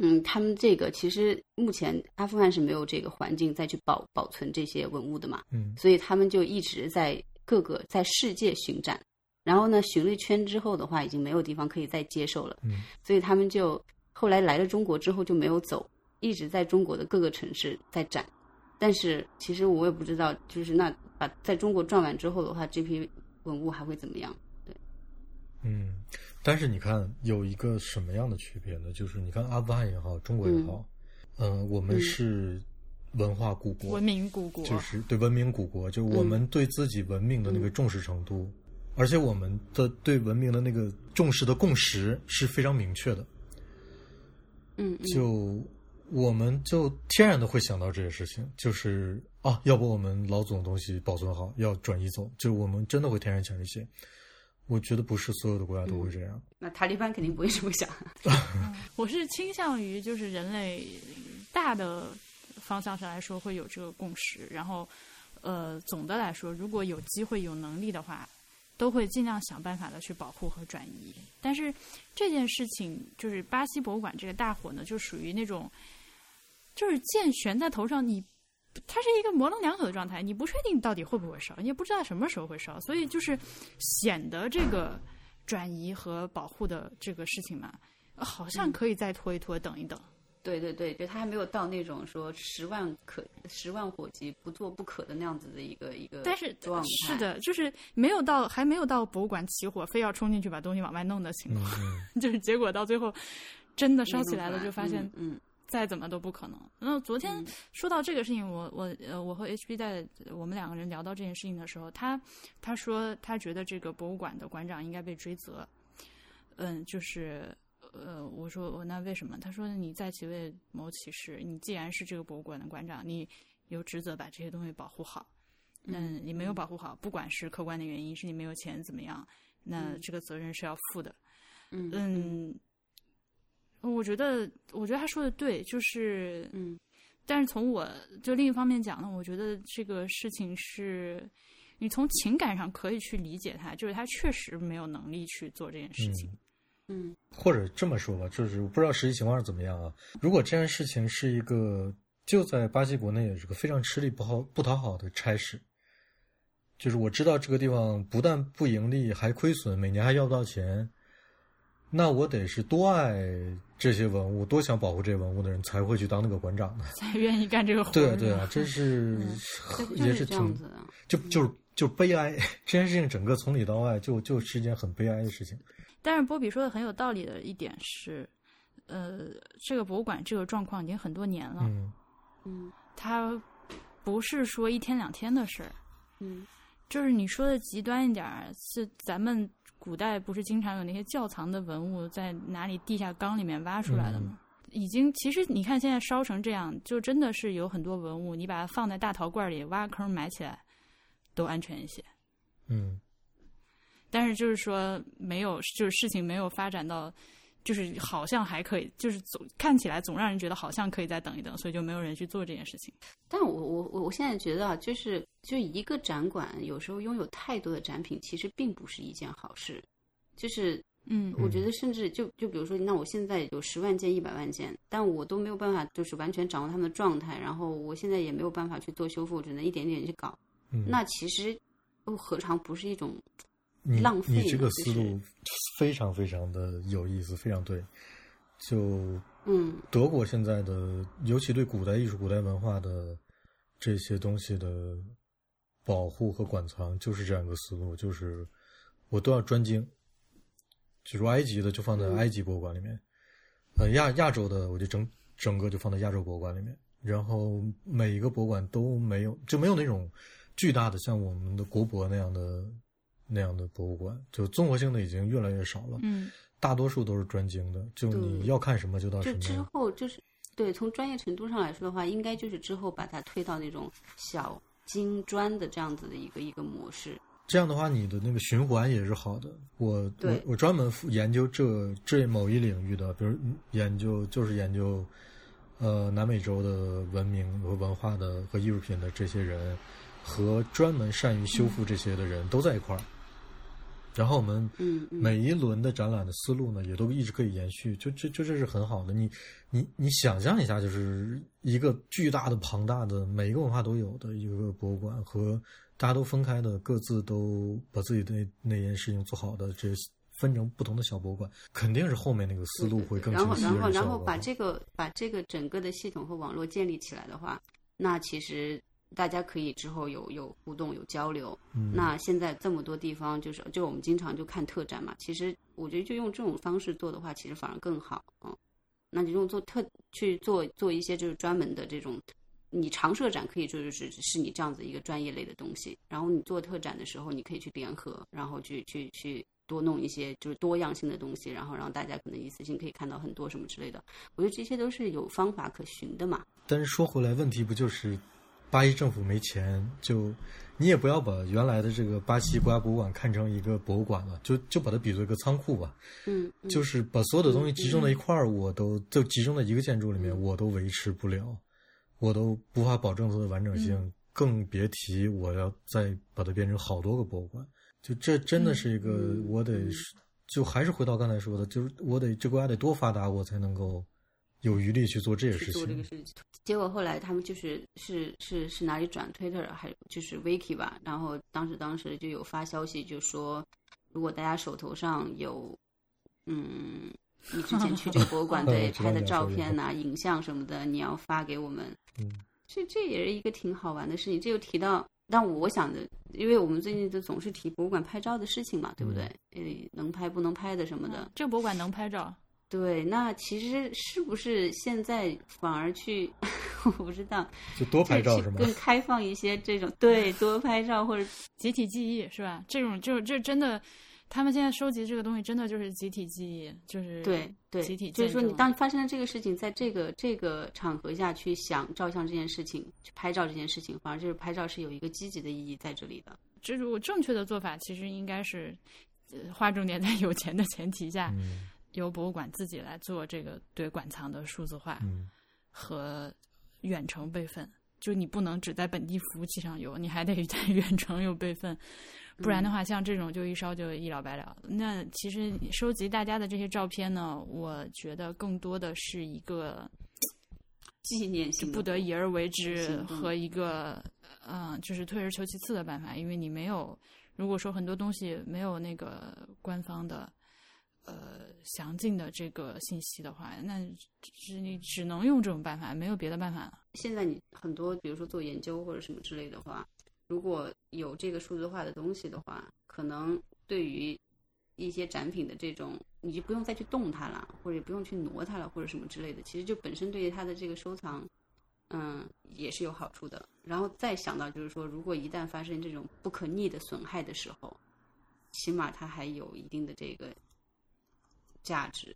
嗯，他们这个其实目前阿富汗是没有这个环境再去保保存这些文物的嘛，嗯，所以他们就一直在各个在世界巡展。然后呢，巡了一圈之后的话，已经没有地方可以再接受了，嗯所以他们就后来来了中国之后就没有走，一直在中国的各个城市在展。但是其实我也不知道，就是那把在中国转完之后的话，这批文物还会怎么样？对嗯，但是你看有一个什么样的区别呢？就是你看阿富汗也好，中国也好，嗯、我们嗯是文化古国，文明古国，就是对文明古国，就我们对自己文明的那个重视程度，而且我们的对文明的那个重视的共识是非常明确的。嗯，嗯就我们就天然的会想到这些事情，就是啊，要不我们老祖宗东西保存好，要转移走，就是我们真的会天然想这些。我觉得不是所有的国家都会这样。那塔利班肯定不会这么想。我是倾向于就是人类大的方向上来说会有这个共识，然后呃总的来说，如果有机会有能力的话，都会尽量想办法的去保护和转移。但是这件事情就是巴西博物馆这个大火呢，就属于那种就是箭悬在头上，你它是一个模棱两可的状态，你不确定到底会不会烧，你也不知道什么时候会烧，所以就是显得这个转移和保护的这个事情嘛，呃好像可以再拖一拖，等一等。对对对，就他还没有到那种说十万可十万火急不做不可的那样子的一个一个但是状态。是，的，就是没有到还没有到博物馆起火，非要冲进去把东西往外弄的情嗯况，嗯 就是结果到最后真的烧起来了，就发现嗯再怎么都不可能。那昨天嗯说到这个事情，我我呃，我和 HB 在我们两个人聊到这件事情的时候，他他说他觉得这个博物馆的馆长应该被追责。嗯，就是呃，我说我那为什么？他说你在其位谋其事，你既然是这个博物馆的馆长，你有职责把这些东西保护好。嗯，你没有保护好，不管是客观的原因，是你没有钱怎么样，那嗯这个责任是要负的。嗯嗯，我觉得，我觉得他说的对，就是，嗯但是从我就另一方面讲呢，我觉得这个事情是，你从情感上可以去理解他，就是他确实没有能力去做这件事情。嗯嗯或者这么说吧，就是我不知道实际情况是怎么样啊。如果这件事情是一个就在巴西国内也是个非常吃力不好不讨好的差事，就是我知道这个地方不但不盈利，还亏损，每年还要不到钱，那我得是多爱这些文物，多想保护这些文物的人才会去当那个馆长呢。才愿意干这个活。对啊，对啊，真是、对也就是这样挺子的。就就是就悲哀，这件事情整个从里到外就就是一件很悲哀的事情。但是波比说的很有道理的一点是，呃，这个博物馆这个状况已经很多年了，嗯嗯它不是说一天两天的事儿。嗯就是你说的极端一点儿，是咱们古代不是经常有那些窖藏的文物在哪里地下缸里面挖出来的吗？已经，其实你看现在烧成这样，就真的是有很多文物，你把它放在大陶罐里挖坑埋起来，都安全一些。嗯但是就是说没有，就是事情没有发展到，就是好像还可以，就是总看起来总让人觉得好像可以再等一等，所以就没有人去做这件事情。但我我我我现在觉得啊，就是就一个展馆有时候拥有太多的展品，其实并不是一件好事。就是嗯我觉得甚至就就比如说，那我现在有十万件、一百万件，但我都没有办法就是完全掌握它们的状态，然后我现在也没有办法去做修复，只能一点点去搞。嗯，那其实又何尝不是一种你浪费你这个思路非常非常的有意思，非常对。就嗯德国现在的，尤其对古代艺术、古代文化的这些东西的保护和馆藏，就是这样一个思路，就是我都要专精。比如埃及的就放在嗯埃及博物馆里面，呃，亚亚洲的我就整整个就放在亚洲博物馆里面，然后每一个博物馆都没有就没有那种巨大的像我们的国博那样的那样的博物馆，就综合性的已经越来越少了。嗯大多数都是专精的，就你要看什么就到什就之。后就是对从专业程度上来说的话，应该就是之后把它推到那种小精专的这样子的一个一个模式。这样的话，你的那个循环也是好的。我我我专门研究这这某一领域的，比如研究就是研究呃南美洲的文明和文化的和艺术品的这些人，和专门善于修复这些的人都在一块儿。然后我们每一轮的展览的思路呢，也都一直可以延续，就这就这是很好的。你你你想象一下，就是一个巨大的、庞大的，每一个文化都有的一个博物馆，和大家都分开的，各自都把自己的那那件事情做好的，这分成不同的小博物馆，肯定是后面那个思路会更然后清晰，然后然后把这个把这个整个的系统和网络建立起来的话，那其实大家可以之后有有互动有交流。嗯那现在这么多地方，就是就我们经常就看特展嘛，其实我觉得就用这种方式做的话，其实反而更好。嗯，那你用做特去做做一些就是专门的这种。你常设展可以就是是是你这样子一个专业类的东西，然后你做特展的时候，你可以去联合，然后去去去多弄一些就是多样性的东西，然后让大家可能一次性可以看到很多什么之类的。我觉得这些都是有方法可循的嘛。但是说回来，问题不就是巴西政府没钱？就你也不要把原来的这个巴西国家博物馆看成一个博物馆了，就就把它比作一个仓库吧。嗯，嗯就是把所有的东西集中在一块儿，我都就集中在一个建筑里面，嗯我都维持不了，我都无法保证它的完整性，嗯更别提我要再把它变成好多个博物馆。就这真的是一个，嗯我得嗯就还是回到刚才说的，就是我得这国家得多发达，我才能够有余力去做这些事情做这个。事情。结果后来他们就是是是是哪里转 Twitter 还就是 Wiki 吧，然后当时当时就有发消息就说，如果大家手头上有嗯。你之前去这个博物馆 对拍的照片呐、影像什么的，你要发给我们。嗯，这这也是一个挺好玩的事情。这又提到，但我想的，因为我们最近都总是提博物馆拍照的事情嘛，对不对？呃，能拍不能拍的什么的。这个博物馆能拍照，对，那其实是不是现在反而去，我不知道，就多拍照吗？更开放一些这种，对，多拍照或者 集体记忆是吧？这种就这真的，他们现在收集这个东西真的就是集体记忆，就是对对，集体就是说你当发生了这个事情，在这个这个场合下去想照相这件事情，去拍照这件事情，反而就是拍照是有一个积极的意义在这里的。这种正确的做法其实应该是，呃，划重点在有钱的前提下，嗯由博物馆自己来做这个对馆藏的数字化嗯和远程备份。就你不能只在本地服务器上有，你还得在远程有备份，不然的话，像这种就一烧就一了百了。那其实收集大家的这些照片呢，我觉得更多的是一个纪念性的不得已而为之和一个嗯、就是退而求其次的办法，因为你没有，如果说很多东西没有那个官方的呃详尽的这个信息的话，那只你只能用这种办法，没有别的办法了。现在你很多，比如说做研究或者什么之类的话，如果有这个数字化的东西的话，可能对于一些展品的这种，你就不用再去动它了，或者也不用去挪它了，或者什么之类的。其实就本身对于它的这个收藏，嗯，也是有好处的。然后再想到就是说，如果一旦发生这种不可逆的损害的时候，起码它还有一定的这个价值。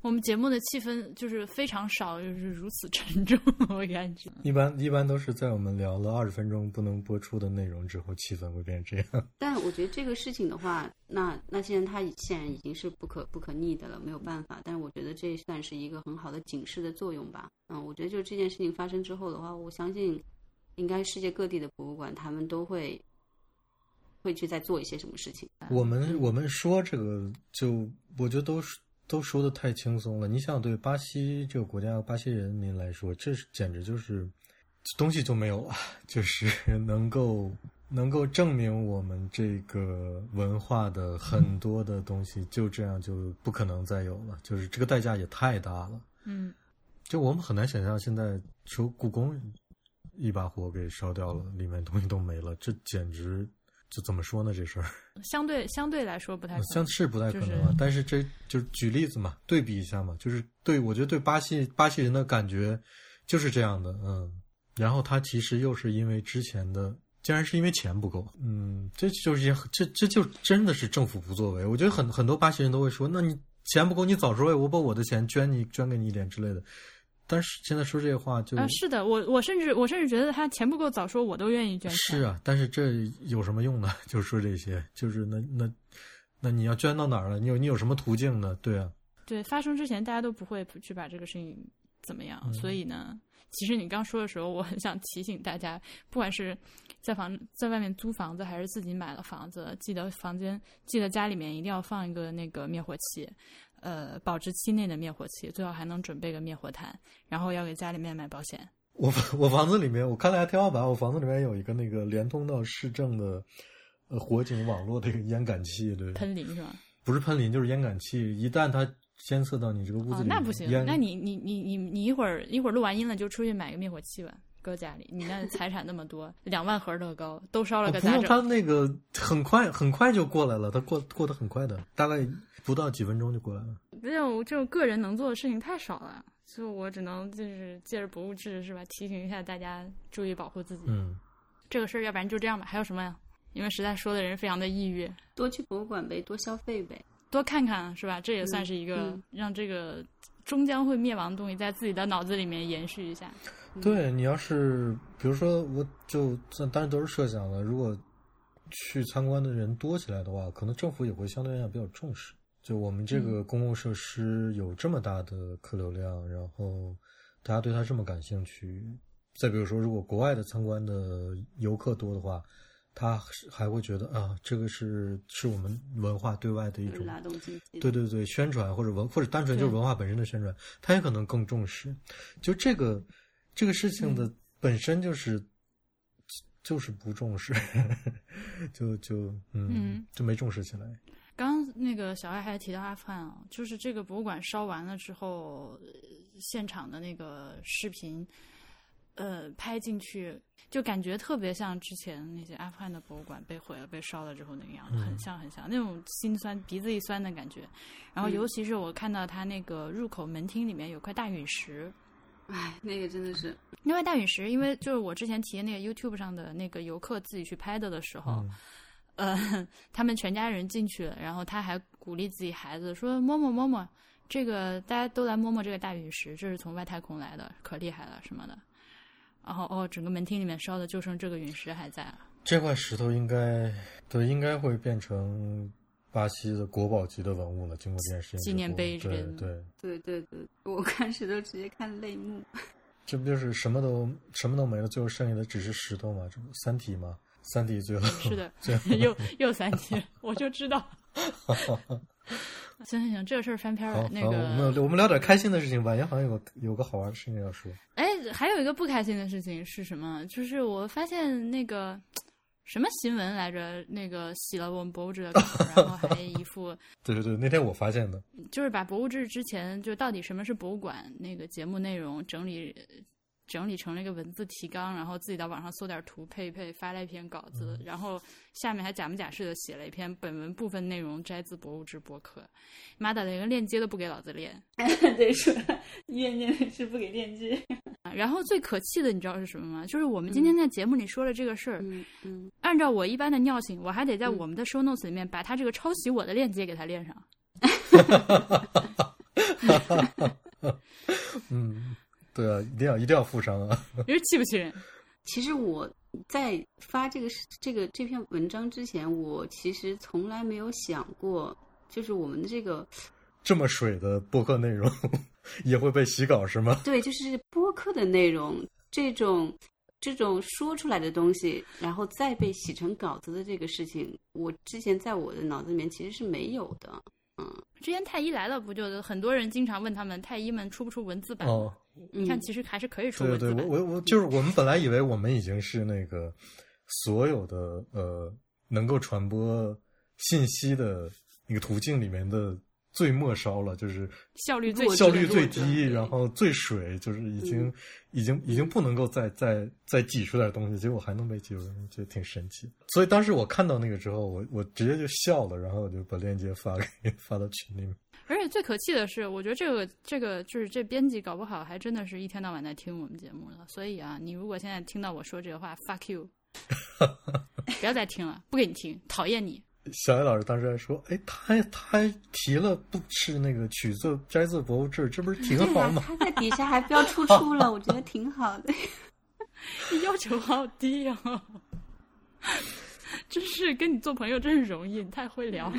我们节目的气氛就是非常少，就是如此沉重，我感觉。一般一般都是在我们聊了二十分钟不能播出的内容之后，气氛会变成这样。但我觉得这个事情的话，那那现在它显然已经是不可不可逆的了，没有办法。但是我觉得这算是一个很好的警示的作用吧。嗯，我觉得就是这件事情发生之后的话，我相信应该世界各地的博物馆他们都会会去再做一些什么事情。我们我们说这个，就我觉得都是都说的太轻松了。你想，对巴西这个国家、巴西人民来说，这是简直就是东西就没有了，就是能够能够证明我们这个文化的很多的东西就这样就不可能再有了，就是这个代价也太大了。嗯，就我们很难想象，现在说故宫一把火给烧掉了，里面东西都没了，这简直就怎么说呢？这事儿。相对相对来说不太可能像是不太可能啊，就是但是这就是举例子嘛，对比一下嘛，就是对我觉得对巴西巴西人的感觉就是这样的，嗯，然后他其实又是因为之前的，竟然是因为钱不够，嗯，这就是一这这就真的是政府不作为，我觉得很很多巴西人都会说，那你钱不够，你早说，我把我的钱捐你捐给你一点之类的，但是现在说这些话就、啊，是的，我我甚至我甚至觉得他钱不够早说，我都愿意捐钱。是啊，但是这有什么用呢？就是说这些，就是那那那你要捐到哪儿了？你有你有什么途径呢？对啊。对，发生之前大家都不会去把这个事情怎么样。所以呢，其实你刚说的时候，我很想提醒大家，不管是在房在外面租房子，还是自己买了房子，记得房间记得家里面一定要放一个那个灭火器，呃，保质期内的灭火器，最好还能准备个灭火毯，然后要给家里面买保险。我我房子里面，我看了下天花板，我房子里面有一个那个连通到市政的呃火警网络的一个烟感器，对，喷淋是吧？不是喷淋就是烟感器，一旦它监测到你这个屋子里，那不行，那你你你你你一会儿一会儿录完音了，就出去买个灭火器吧，搁家里。你那财产那么多，两万盒乐高都烧了个咋整？他那个很快很快就过来了，他过过得很快的，大概不到几分钟就过来了。这种这种个人能做的事情太少了。所以我只能就是借着博物志是吧，提醒一下大家注意保护自己。嗯，这个事儿要不然就这样吧。还有什么呀？因为实在说的人非常的抑郁，多去博物馆呗，多消费呗，多看看是吧？这也算是一个让这个终将会灭亡的东西在自己的脑子里面延续一下。对你要是比如说，我就当然都是设想了，如果去参观的人多起来的话，可能政府也会相对来讲比较重视。就我们这个公共设施有这么大的客流量，然后大家对它这么感兴趣，再比如说，如果国外的参观的游客多的话，他还会觉得啊，这个是是我们文化对外的一种拉动经济，对对对，宣传或者文或者单纯就是文化本身的宣传，他也可能更重视。就这个这个事情的本身就是就是不重视，就就嗯就没重视起来。刚那个小爱还提到阿富汗啊，就是这个博物馆烧完了之后，现场的那个视频，呃，拍进去就感觉特别像之前那些阿富汗的博物馆被毁了、被烧了之后那个样子，很像很像那种心酸、鼻子一酸的感觉。然后尤其是我看到它那个入口门厅里面有块大陨石，哎，那个真的是另外大陨石，因为就是我之前体验那个 YouTube 上的那个游客自己去拍的的时候。呃，他们全家人进去了，然后他还鼓励自己孩子说：“摸摸摸摸，这个大家都来摸摸这个大陨石，这是从外太空来的，可厉害了什么的。”然后哦，整个门厅里面烧的就剩这个陨石还在了。这块石头应该对，应该会变成巴西的国宝级的文物了。经过这件事情，纪念碑之类的。对对对对，我开始都直接看泪目。这不就是什么都什么都没了，最后剩下的只是石头吗？这不三体吗？三体最后是的，又又三体，我就知道。行行行，这个事儿翻篇了。那个，我们我们聊点开心的事情吧。也好像有个有个好玩的事情要说。哎，还有一个不开心的事情是什么？就是我发现那个什么新闻来着？那个洗了我们博物志的稿，然后还一副 对对对，那天我发现的，就是把博物志之前就到底什么是博物馆那个节目内容整理。整理成了一个文字提纲，然后自己到网上搜点图配一配，发了一篇稿子，然后下面还假模假式的写了一篇本文部分内容摘自博物志博客。妈的，连个链接都不给老子链！对，说怨念是不给链接。然后最可气的，你知道是什么吗？就是我们今天在节目里说了这个事儿，嗯，按照我一般的尿性，我还得在我们的 show notes 里面把他这个抄袭我的链接给他链上。嗯。对啊，一定要一定要负伤啊！你说气不气人？其实我在发这个这个这篇文章之前，我其实从来没有想过，就是我们的这个 这么水的播客内容 也会被洗稿是吗？对，就是播客的内容，这种这种说出来的东西，然后再被洗成稿子的这个事情，我之前在我的脑子里面其实是没有的。嗯，之前太医来了，不就很多人经常问他们太医们出不出文字版？哦，你看，其实还是可以出文字版。对对，我我我就是我们本来以为我们已经是那个所有的呃能够传播信息的那个途径里面的。最末梢了，就是效率最效率最低，然后最水，就是已经已经已经不能够再再再挤出点东西，结果还能被挤出来，觉得挺神奇。所以当时我看到那个之后，我我直接就笑了，然后我就把链接发给 发到群里面。而且最可气的是，我觉得这个这个就是这编辑搞不好还真的是一天到晚在听我们节目了。所以啊，你如果现在听到我说这个话，fuck you，不要再听了，不给你听，讨厌你。小艾老师当时还说：“哎，他他还提了不是那个取自摘自博物志，这不是挺好吗？”他在底下还标出处了，我觉得挺好的。要求好低哦，真是跟你做朋友真是容易，你太会聊。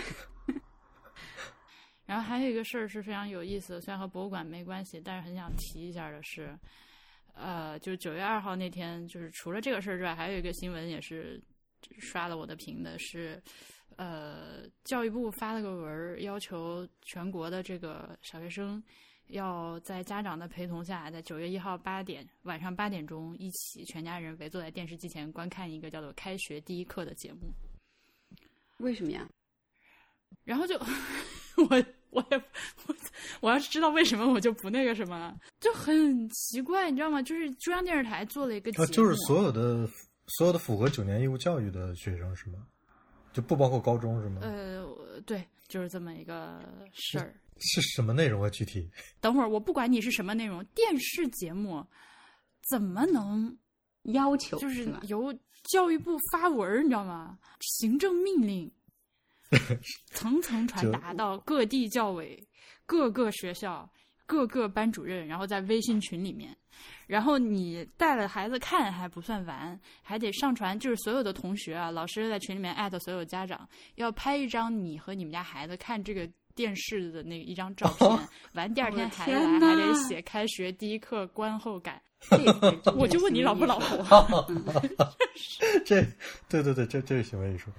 然后还有一个事儿是非常有意思的，虽然和博物馆没关系，但是很想提一下的是，呃，就是九月二号那天，就是除了这个事儿之外，还有一个新闻也是刷了我的屏的，是呃，教育部发了个文儿，要求全国的这个小学生要在家长的陪同下，在九月一号八点晚上八点钟，一起全家人围坐在电视机前观看一个叫做《开学第一课》的节目。为什么呀？然后就 我我也我 我要是知道为什么，我就不那个什么了，就很奇怪，你知道吗？就是中央电视台做了一个节啊，就是所有的所有的符合九年义务教育的学生是吗？就不包括高中是吗？呃，对，就是这么一个事儿。是什么内容啊？具体？等会儿我不管你是什么内容，电视节目怎么能要求就是？由教育部发文，你知道吗？行政命令 层层传达到各地教委、各个学校、各个班主任，然后在微信群里面。然后你带了孩子看还不算完，还得上传，就是所有的同学啊，老师在群里面艾特所有家长，要拍一张你和你们家孩子看这个电视的那一张照片。完，第二天孩子来天还得写开学第一课观后感。我就问你老不老 火？这，对对对，这这是行为艺术。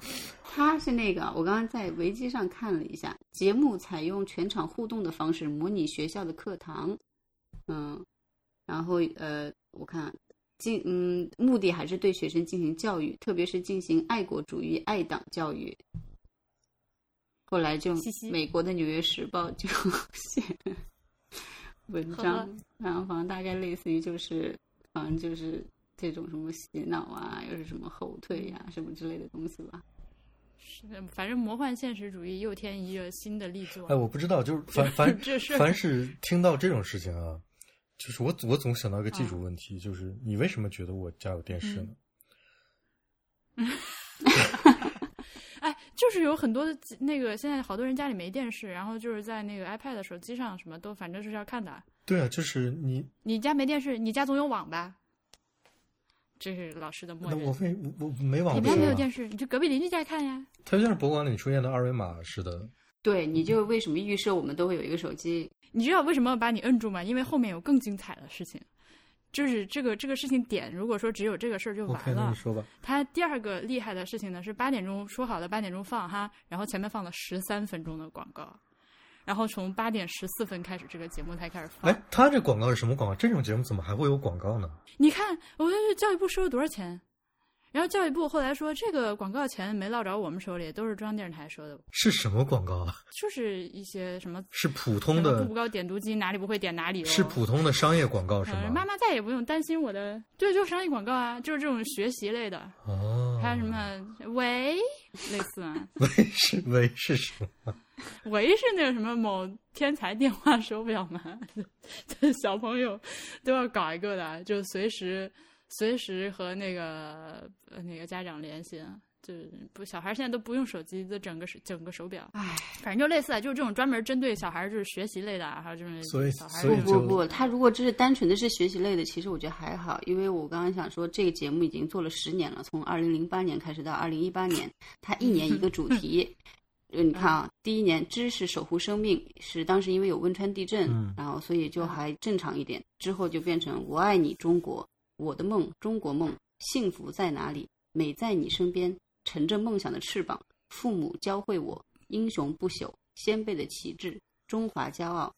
他是那个，我刚刚在维基上看了一下，节目采用全场互动的方式模拟学校的课堂，嗯，然后呃，我看进嗯，目的还是对学生进行教育，特别是进行爱国主义、爱党教育。后来就美国的《纽约时报》就 写文章呵，然后反正大概类似于就是，反正就是这种什么洗脑啊，又是什么后退呀、什么之类的东西吧。是反正魔幻现实主义又添一个新的力作。哎，我不知道，就是 凡凡这事儿凡是听到这种事情啊，就是我我总想到一个基啊础问题，就是你为什么觉得我家有电视呢？哎，就是有很多的那个，现在好多人家里没电视，然后就是在那个 iPad、手机上什么都，反正就是要看的。对啊，就是你，你家没电视，你家总有网吧？这是老师的默那我认。为我我没网你家没有。电视，你就隔壁邻居家看呀。它就像是博物馆里出现的二维码似的。对，你就为什么预设我们都会有一个手机？你知道为什么要把你摁住吗？因为后面有更精彩的事情。就是这个这个事情点，如果说只有这个事儿就完了你。说吧。他第二个厉害的事情呢是八点钟说好的八点钟放哈，然后前面放了十三分钟的广告，然后从八点十四分开始这个节目才开始放。哎，他这广告是什么广告？这种节目怎么还会有广告呢？你看，我这教育部收了多少钱？然后教育部后来说，这个广告钱没落着我们手里，都是中央电视台收的，是什么广告啊？就是一些什么是普通的步步高点读机哪里不会点哪里哦。是普通的商业广告是嗯，吗妈？妈再也不用担心我的，对，就是商业广告啊，就是这种学习类的，哦，还有什么喂，类似啊，喂是喂是什么？喂是那个什么某天才电话手表吗，这 小朋友都要搞一个的，就随时随时和那个呃那个家长联系。就是不，小孩现在都不用手机，都整个整个手表，唉，反正就类似啊，就是这种专门针对小孩就是学习类的啊，还有这种所以小孩所以就这种不不，他如果只是单纯的是学习类的，其实我觉得还好，因为我刚刚想说，这个节目已经做了十年了，从二零零八年开始到二零一八年，它一年一个主题。就，你看啊，第一年知识守护生命是当时因为有汶川地震，嗯然后所以就还正常一点。之后就变成我爱你中国，我的梦，中国梦，幸福在哪里？美在你身边，乘着梦想的翅膀，父母教会我英雄不朽，先辈的旗帜，中华骄傲，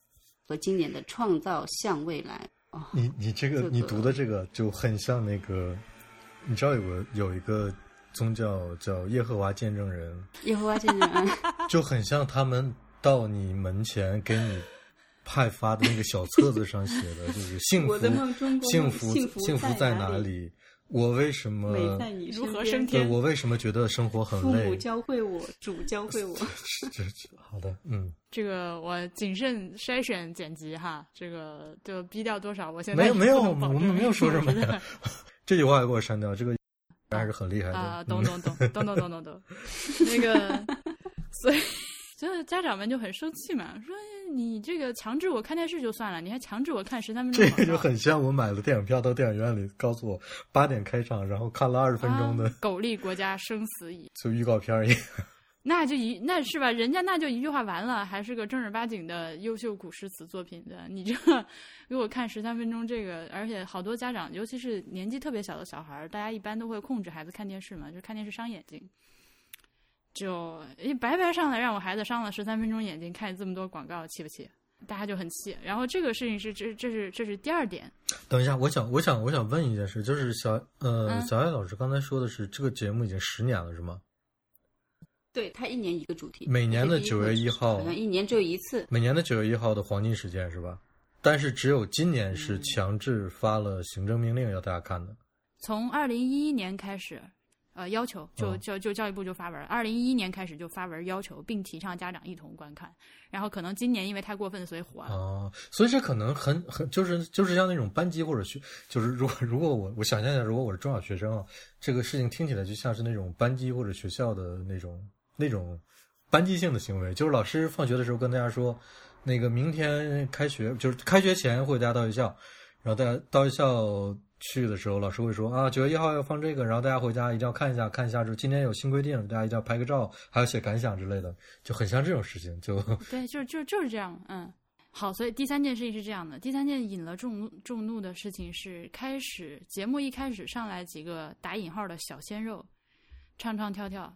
和今年的创造向未来。哦，你你这个这个你读的这个就很像那个，你知道有个有一个宗教叫耶和华见证人，耶和华见证人，就很像他们到你门前给你派发的那个小册子上写的，就是幸福幸福幸福幸福在在哪里里？我为什么美在你如何升天对我为什么觉得生活很累父母？教会我，主教会我。这这好的，嗯，这个我谨慎筛选剪辑哈，这个就逼掉多少，我现在没有没有，我们没有说什么呀。这句话也给我删掉，这个还是很厉害的。啊，嗯懂懂懂懂懂懂懂懂，那个，所以就是家长们就很生气嘛，说你这个强制我看电视就算了，你还强制我看十三分钟这个就很像我买了电影票到电影院里，告诉我八点开场，然后看了二十分钟的啊，苟利国家生死以。就预告片儿一样。那就一那是吧？人家那就一句话完了，还是个正儿八经的优秀古诗词作品的。你这给我看十三分钟这个，而且好多家长，尤其是年纪特别小的小孩儿，大家一般都会控制孩子看电视嘛，就看电视伤眼睛。就一白白上来让我孩子伤了十三分钟眼睛，看这么多广告，气不气？大家就很气。然后这个事情是这这是这是第二点。等一下，我想我想我想问一件事，就是小呃嗯小艾老师刚才说的是这个节目已经十年了是吗？对他一年一个主题，每年的这个9月一号好像一年只有一次。每年的九月一号的黄金时间是吧？但是只有今年是强制发了行政命令要大家看的。从二零一一年开始，呃，要求就哦就就教育部就发文，二零一一年开始就发文要求，并提倡家长一同观看。然后可能今年因为太过分，所以火了。哦，所以这可能很很就是就是像那种班级或者学，就是如果 如果我我想象一下，如果我是中小学生啊，这个事情听起来就像是那种班级或者学校的那种那种班级性的行为，就是老师放学的时候跟大家说，那个明天开学，就是开学前会大家到学校，然后大家到学校去的时候，老师会说啊，九月一号要放这个，然后大家回家一定要看一下，看一下，就今天有新规定，大家一定要拍个照，还要写感想之类的，就很像这种事情，就对，就就就是这样，嗯。好，所以第三件事情是这样的，第三件引了众众怒的事情是，开始节目一开始上来几个打引号的小鲜肉，唱唱跳跳，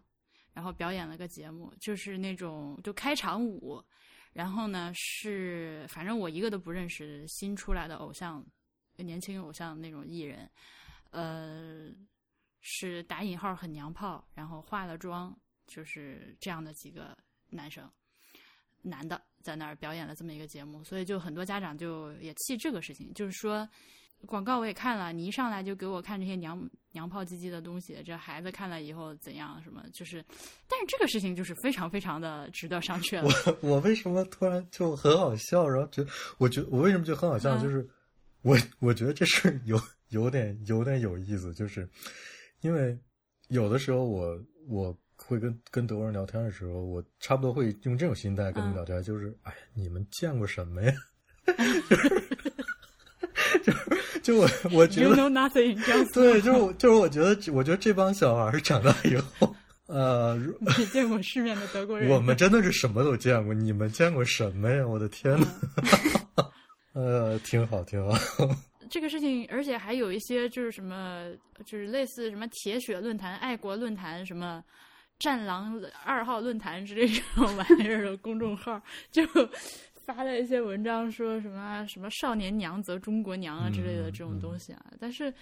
然后表演了个节目，就是那种就开场舞，然后呢是反正我一个都不认识新出来的偶像，年轻偶像那种艺人，呃，是打引号很娘炮，然后化了妆，就是这样的几个男生。男的在那儿表演了这么一个节目，所以就很多家长就也气这个事情，就是说广告我也看了，你一上来就给我看这些娘娘炮唧唧的东西，这孩子看了以后怎样？什么就是，但是这个事情就是非常非常的值得商榷了。我我为什么突然就很好笑？然后觉得，我觉我为什么觉得很好笑？嗯就是我我觉得这事儿有有点有点有意思，就是因为有的时候我我会跟跟德国人聊天的时候，我差不多会用这种心态跟他们聊天，就是哎，你们见过什么呀？就是就我我觉 You 得对，就是我就是我觉得我觉得这帮小孩儿长大以后，呃，如没见过世面的德国人。我们真的是什么都见过，你们见过什么呀？我的天呐！呃，挺好，挺好。这个事情，而且还有一些就是什么，就是类似什么铁血论坛、爱国论坛、什么战狼二号论坛之类这种玩意儿的公众号，就发了一些文章，说什么什么少年娘则中国娘啊之类的这种东西啊。但是，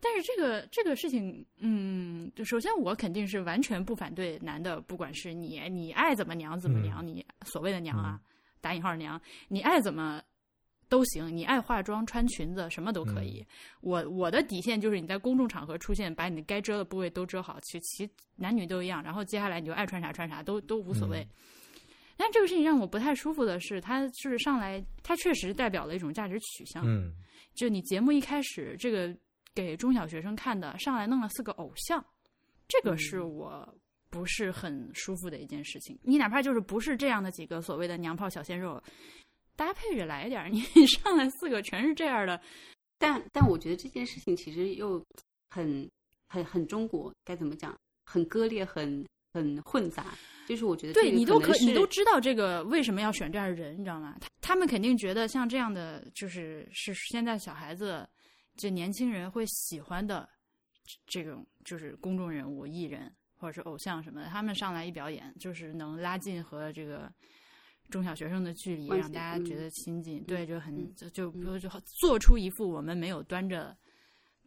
但是这个这个事情，嗯，就首先我肯定是完全不反对男的，不管是你你爱怎么娘怎么娘，你所谓的娘啊，打引号的娘，你爱怎么。都行，你爱化妆、穿裙子，什么都可以。我我的底线就是你在公众场合出现，把你该遮的部位都遮好，其其男女都一样。然后接下来你就爱穿啥穿啥，都都无所谓。但这个事情让我不太舒服的是，它就是上来，它确实代表了一种价值取向。嗯就你节目一开始这个给中小学生看的，上来弄了四个偶像，这个是我不是很舒服的一件事情。你哪怕就是不是这样的几个所谓的娘炮小鲜肉。搭配着来点儿，你 上来四个全是这样的，但但我觉得这件事情其实又很很很中国，该怎么讲？很割裂，很很混杂。就是我觉得对你都可你都知道这个为什么要选这样的人，你知道吗？他他们肯定觉得像这样的就是是现在小孩子，这年轻人会喜欢的这种就是公众人物、艺人或者是偶像什么的，他们上来一表演，就是能拉近和这个。中小学生的距离，让大家觉得亲近，嗯对，就很嗯就就比如就做出一副我们没有端着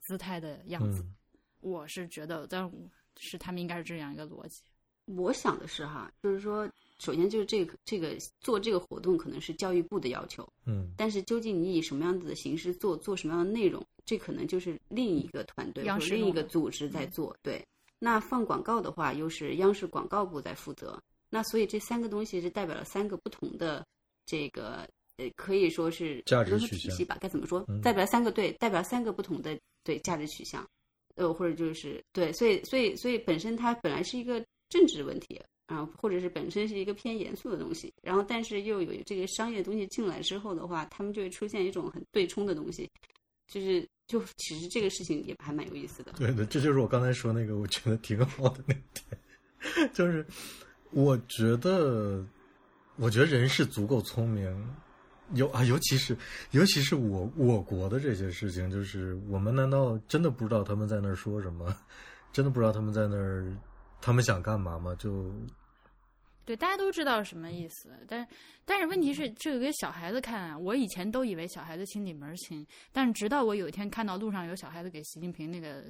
姿态的样子。嗯我是觉得，但是他们应该是这样一个逻辑。我想的是哈，就是说，首先就是这个这个做这个活动可能是教育部的要求，嗯但是究竟你以什么样子的形式做，做什么样的内容，这可能就是另一个团队央或者另一个组织在做。对，那放广告的话，又是央视广告部在负责。那所以这三个东西是代表了三个不同的这个呃，可以说是价值体系吧？该怎么说嗯？代表三个对，代表三个不同的对价值取向，呃，或者就是对，所以所以所以本身它本来是一个政治问题。啊，或者是本身是一个偏严肃的东西，然后但是又有这个商业东西进来之后的话，他们就会出现一种很对冲的东西，就是就其实这个事情也还蛮有意思的。对的，这就是我刚才说那个，我觉得挺好的那点，就是我觉得，我觉得人是足够聪明，尤啊，尤其是尤其是我我国的这些事情，就是我们难道真的不知道他们在那儿说什么？真的不知道他们在那儿他们想干嘛吗？就对，大家都知道什么意思，但是但是问题是，这个给小孩子看啊，我以前都以为小孩子心里门儿清，但是直到我有一天看到路上有小孩子给习近平那个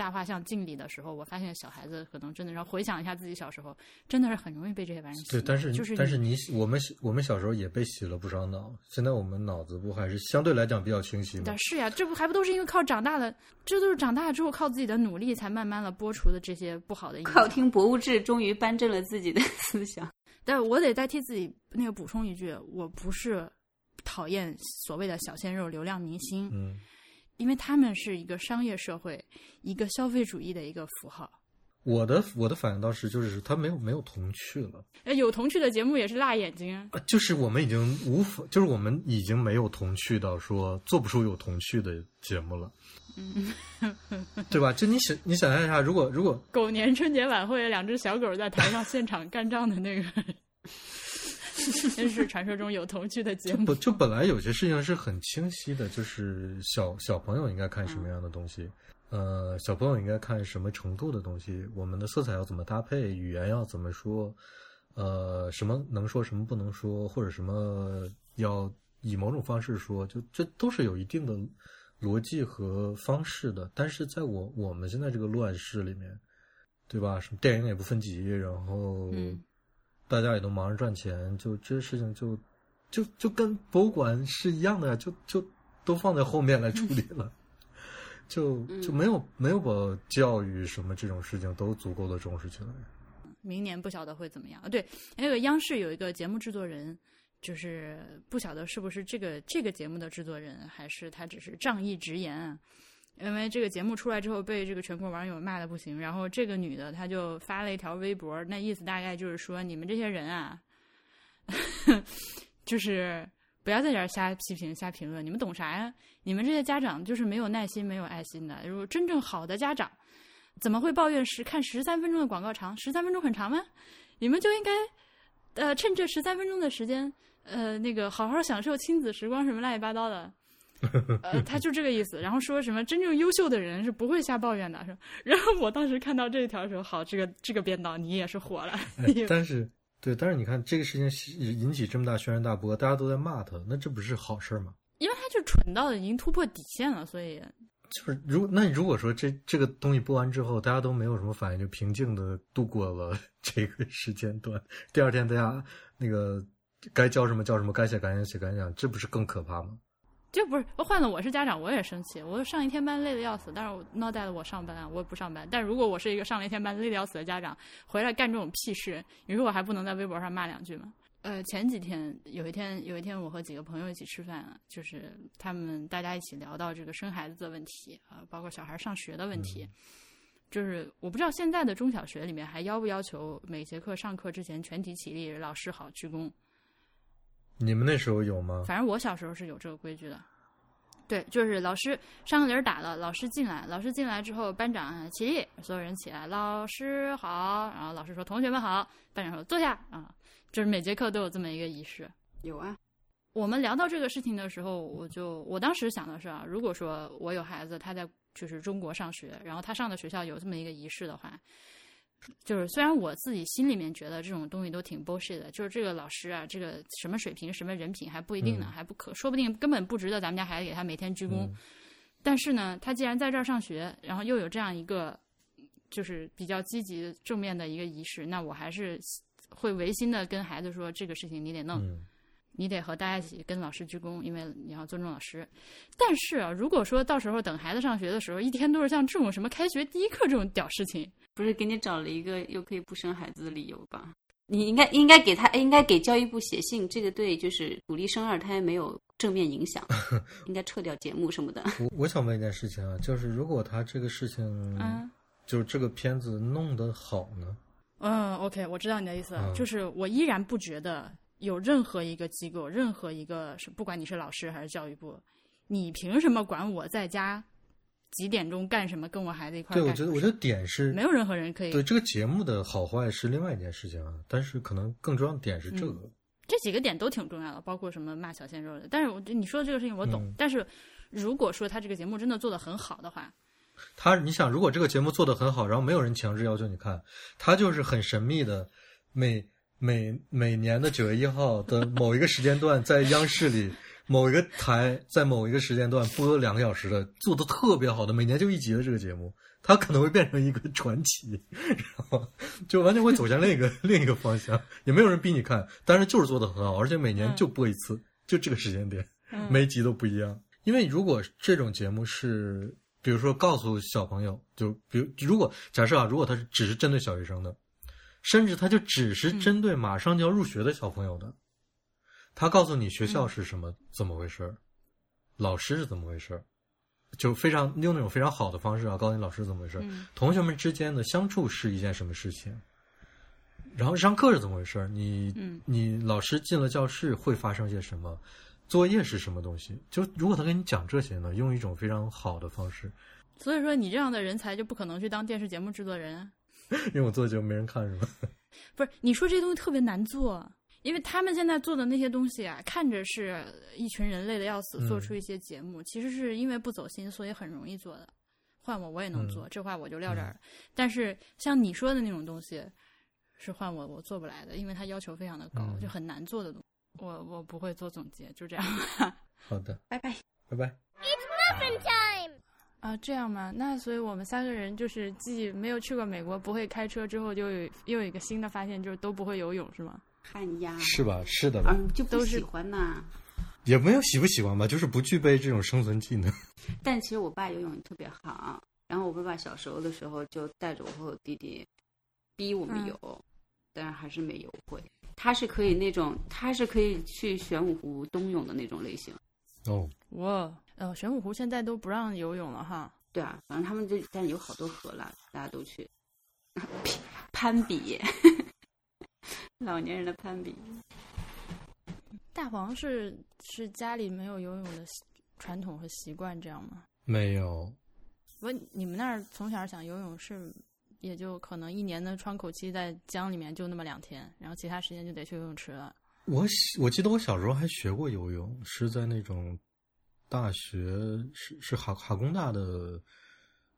大画像敬礼的时候，我发现小孩子可能真的，然后回想一下自己小时候，真的是很容易被这些玩意儿洗对，脑。但是就是但是你我们我们小时候也被洗了不少脑，现在我们脑子不还是相对来讲比较清晰吗但？是呀，这不还不都是因为靠长大了，这都是长大之后靠自己的努力才慢慢的剥除的这些不好的影响。靠听博物志，终于扳正了自己的思想。但是我得代替自己那个补充一句，我不是讨厌所谓的小鲜肉、流量明星，嗯，因为他们是一个商业社会、一个消费主义的一个符号。我的我的反应倒是就是他没有没有童趣了。呃有童趣的节目也是辣眼睛啊。啊，就是我们已经无法，就是我们已经没有童趣到说做不出有童趣的节目了，嗯，对吧？就你想，你想象一下，如果如果狗年春节晚会，两只小狗在台上现场干仗的那个，那是传说中有童趣的节目不。就本来有些事情是很清晰的，就是小小朋友应该看什么样的东西，呃，小朋友应该看什么程度的东西，我们的色彩要怎么搭配，语言要怎么说，呃，什么能说，什么不能说，或者什么要以某种方式说，就这都是有一定的逻辑和方式的。但是在我我们现在这个乱世里面，对吧？什么电影也不分级，然后嗯大家也都忙着赚钱，就这些事情就就就跟博物馆是一样的呀，就就都放在后面来处理了，就就没有没有把教育什么这种事情都足够的重视起来。明年不晓得会怎么样啊？对，那个央视有一个节目制作人，就是不晓得是不是这个这个节目的制作人，还是他只是仗义直言啊。因为这个节目出来之后，被这个全国网友骂的不行，然后这个女的她就发了一条微博，那意思大概就是说，你们这些人啊，就是不要在这儿瞎批评、瞎评论，你们懂啥呀？你们这些家长就是没有耐心、没有爱心的。如果真正好的家长，怎么会抱怨十看十三分钟的广告长？十三分钟很长吗？你们就应该，呃，趁这十三分钟的时间，呃，那个好好享受亲子时光，什么乱七八糟的。呃，他就这个意思，然后说什么真正优秀的人是不会瞎抱怨的。然后我当时看到这一条的时候，好，这个这个编导你也是火了，哎你但是对，但是你看这个事情引起这么大轩然大波，大家都在骂他，那这不是好事儿吗？因为他就蠢到已经突破底线了，所以就是如那如果说这这个东西播完之后，大家都没有什么反应，就平静的度过了 这个时间段，第二天大家那个该叫什么叫什么，该写感想写感想，这不是更可怕吗？就不是换了我是家长，我也生气。我上一天班累得要死，但是我闹带了我上班啊，我也不上班。但如果我是一个上了一天班累得要死的家长，回来干这种屁事，你说我还不能在微博上骂两句吗？呃，前几天有一天有一天我和几个朋友一起吃饭啊，就是他们大家一起聊到这个生孩子的问题啊、包括小孩上学的问题。就是我不知道现在的中小学里面还要不要求每节课上课之前全体起立，老师好鞠躬。你们那时候有吗？反正我小时候是有这个规矩的。对，就是老师上课铃儿打了，老师进来，老师进来之后，班长啊起立，所有人起来，老师好，然后老师说同学们好，班长说坐下啊，就是每节课都有这么一个仪式。有啊，我们聊到这个事情的时候，我就我当时想的是啊，如果说我有孩子，他在就是中国上学，然后他上的学校有这么一个仪式的话，就是虽然我自己心里面觉得这种东西都挺 bullshit 的，就是这个老师啊，这个什么水平、什么人品还不一定呢，嗯还不可，说不定根本不值得咱们家孩子给他每天鞠躬。嗯但是呢，他既然在这儿上学，然后又有这样一个就是比较积极正面的一个仪式，那我还是会违心的跟孩子说，这个事情你得弄。嗯，你得和大家一起跟老师鞠躬，因为你要尊重老师。但是啊，如果说到时候等孩子上学的时候，一天都是像这种什么开学第一课这种屌事情，不是给你找了一个又可以不生孩子的理由吧？你应该应该给他应该给教育部写信，这个对就是鼓励生二胎没有正面影响，应该撤掉节目什么的。我我想问一件事情啊，就是如果他这个事情，嗯就是这个片子弄得好呢，嗯，OK，我知道你的意思了，嗯就是我依然不觉得有任何一个机构，任何一个是不管你是老师还是教育部，你凭什么管我在家几点钟干什么，跟我孩子一块儿对，我觉得我觉得点是没有任何人可以。对这个节目的好坏是另外一件事情啊，但是可能更重要的点是这嗯个。这几个点都挺重要的，包括什么骂小鲜肉的。但是我你说的这个事情我懂，嗯但是如果说他这个节目真的做得很好的话，他，你想，如果这个节目做得很好，然后没有人强制要求你看，他就是很神秘的，每每每年的九月一号的某一个时间段，在央视里某一个台，在某一个时间段播两个小时的，做的特别好的，每年就一集的这个节目，它可能会变成一个传奇，然后就完全会走向另一个 另一个方向，也没有人逼你看，但是就是做的很好，而且每年就播一次，就这个时间点。嗯每一集都不一样。因为如果这种节目是，比如说告诉小朋友，就比如如果假设啊，如果他是只是针对小学生的，甚至他就只是针对马上就要入学的小朋友的，他告诉你学校是什么、怎么回事儿，老师是怎么回事儿，就非常用那种非常好的方式啊，告诉你老师怎么回事儿，嗯同学们之间的相处是一件什么事情。然后上课是怎么回事儿？你、嗯你老师进了教室会发生些什么？作业是什么东西？就如果他跟你讲这些呢，用一种非常好的方式，所以说你这样的人才就不可能去当电视节目制作人啊。因为我做节目没人看是吧？不是你说这东西特别难做，因为他们现在做的那些东西啊，看着是一群人累的要死，嗯做出一些节目，其实是因为不走心，所以很容易做的。换我我也能做，这话我就撂这儿了。但是像你说的那种东西，是换我我做不来的，因为它要求非常的高，嗯就很难做的东西。我我不会做总结，就这样。好的，拜拜。拜拜。啊，这样吗？那所以我们三个人就是既没有去过美国，不会开车，之后就有又有一个新的发现，就是都不会游泳，是吗？旱鸭是吧？是的吧？嗯，就不都是喜欢呐。也没有喜不喜欢吧，就是不具备这种生存技能。但其实我爸游泳特别好，然后我爸爸小时候的时候就带着我和我弟弟逼我们嗯游，但是还是没游会。他是可以那种，他是可以去玄武湖冬泳的那种类型。哦，哇，呃，玄武湖现在都不让游泳了哈。对啊，反正他们就但有好多河了，大家都去 攀比，老年人的攀比。大黄是是家里没有游泳的习传统和习惯，这样吗？没有，不，你们那儿从小想游泳是，也就可能一年的窗口期在江里面就那么两天，然后其他时间就得去游泳池了。我喜我记得我小时候还学过游泳，是在那种大学是是哈哈工大的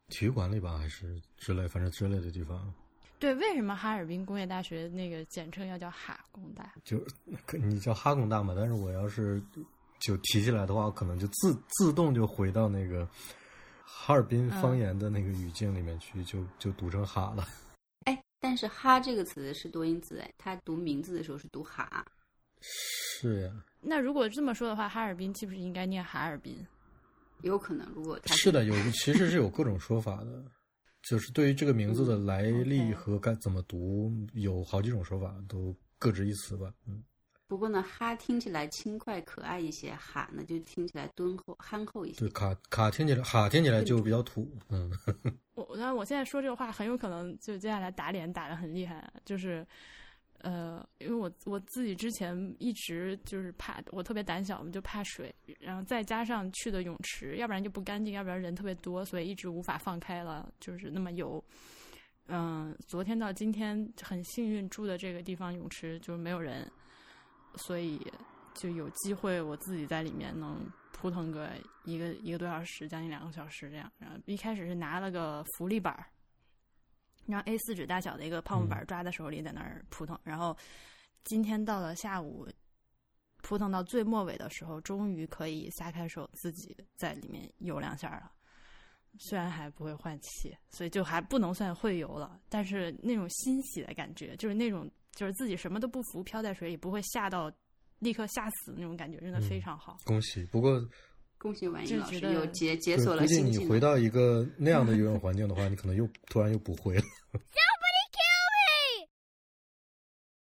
体育馆里吧，还是之类，反正之类的地方。对，为什么哈尔滨工业大学那个简称要叫哈工大？就你叫哈工大嘛，但是我要是就提起来的话，我可能就自自动就回到那个哈尔滨方言的那个语境里面去，就就读成哈了。哎，但是“哈”这个词是多音字，哎，它读名字的时候是读“哈是呀，那如果这么说的话，哈尔滨岂不是应该念哈尔滨？”，有可能如果他是的，有其实是有各种说法的，就是对于这个名字的来历和该怎么读，有好几种说法，都各执一词吧。嗯，不过呢，“哈”听起来轻快可爱一些，“哈”呢就听起来敦厚憨厚一些对，。卡卡听起来哈听起来就比较土。嗯，我我但我现在说这个话很有可能就接下来打脸打得很厉害，就是，呃，因为我我自己之前一直就是怕，我特别胆小，我就怕水，然后再加上去的泳池，要不然就不干净，要不然人特别多，所以一直无法放开了，就是那么游。嗯、昨天到今天很幸运住的这个地方泳池就没有人，所以就有机会我自己在里面能扑腾个一个一个多小时，将近两个小时这样。然后一开始是拿了个浮力板儿，然后 A 四纸大小的一个泡沫板儿抓在手里，在那儿扑腾。然后今天到了下午，扑腾到最末尾的时候，终于可以撒开手自己在里面游两下了。虽然还不会换气，所以就还不能算会游了，但是那种欣喜的感觉，就是那种就是自己什么都不服，漂在水里不会吓到立刻吓死的那种感觉，真的非常好。恭喜。不过恭喜婉就莹老师又解解锁了估计你回。到一个那样的游泳 环境的话，你可能又突然又不会了。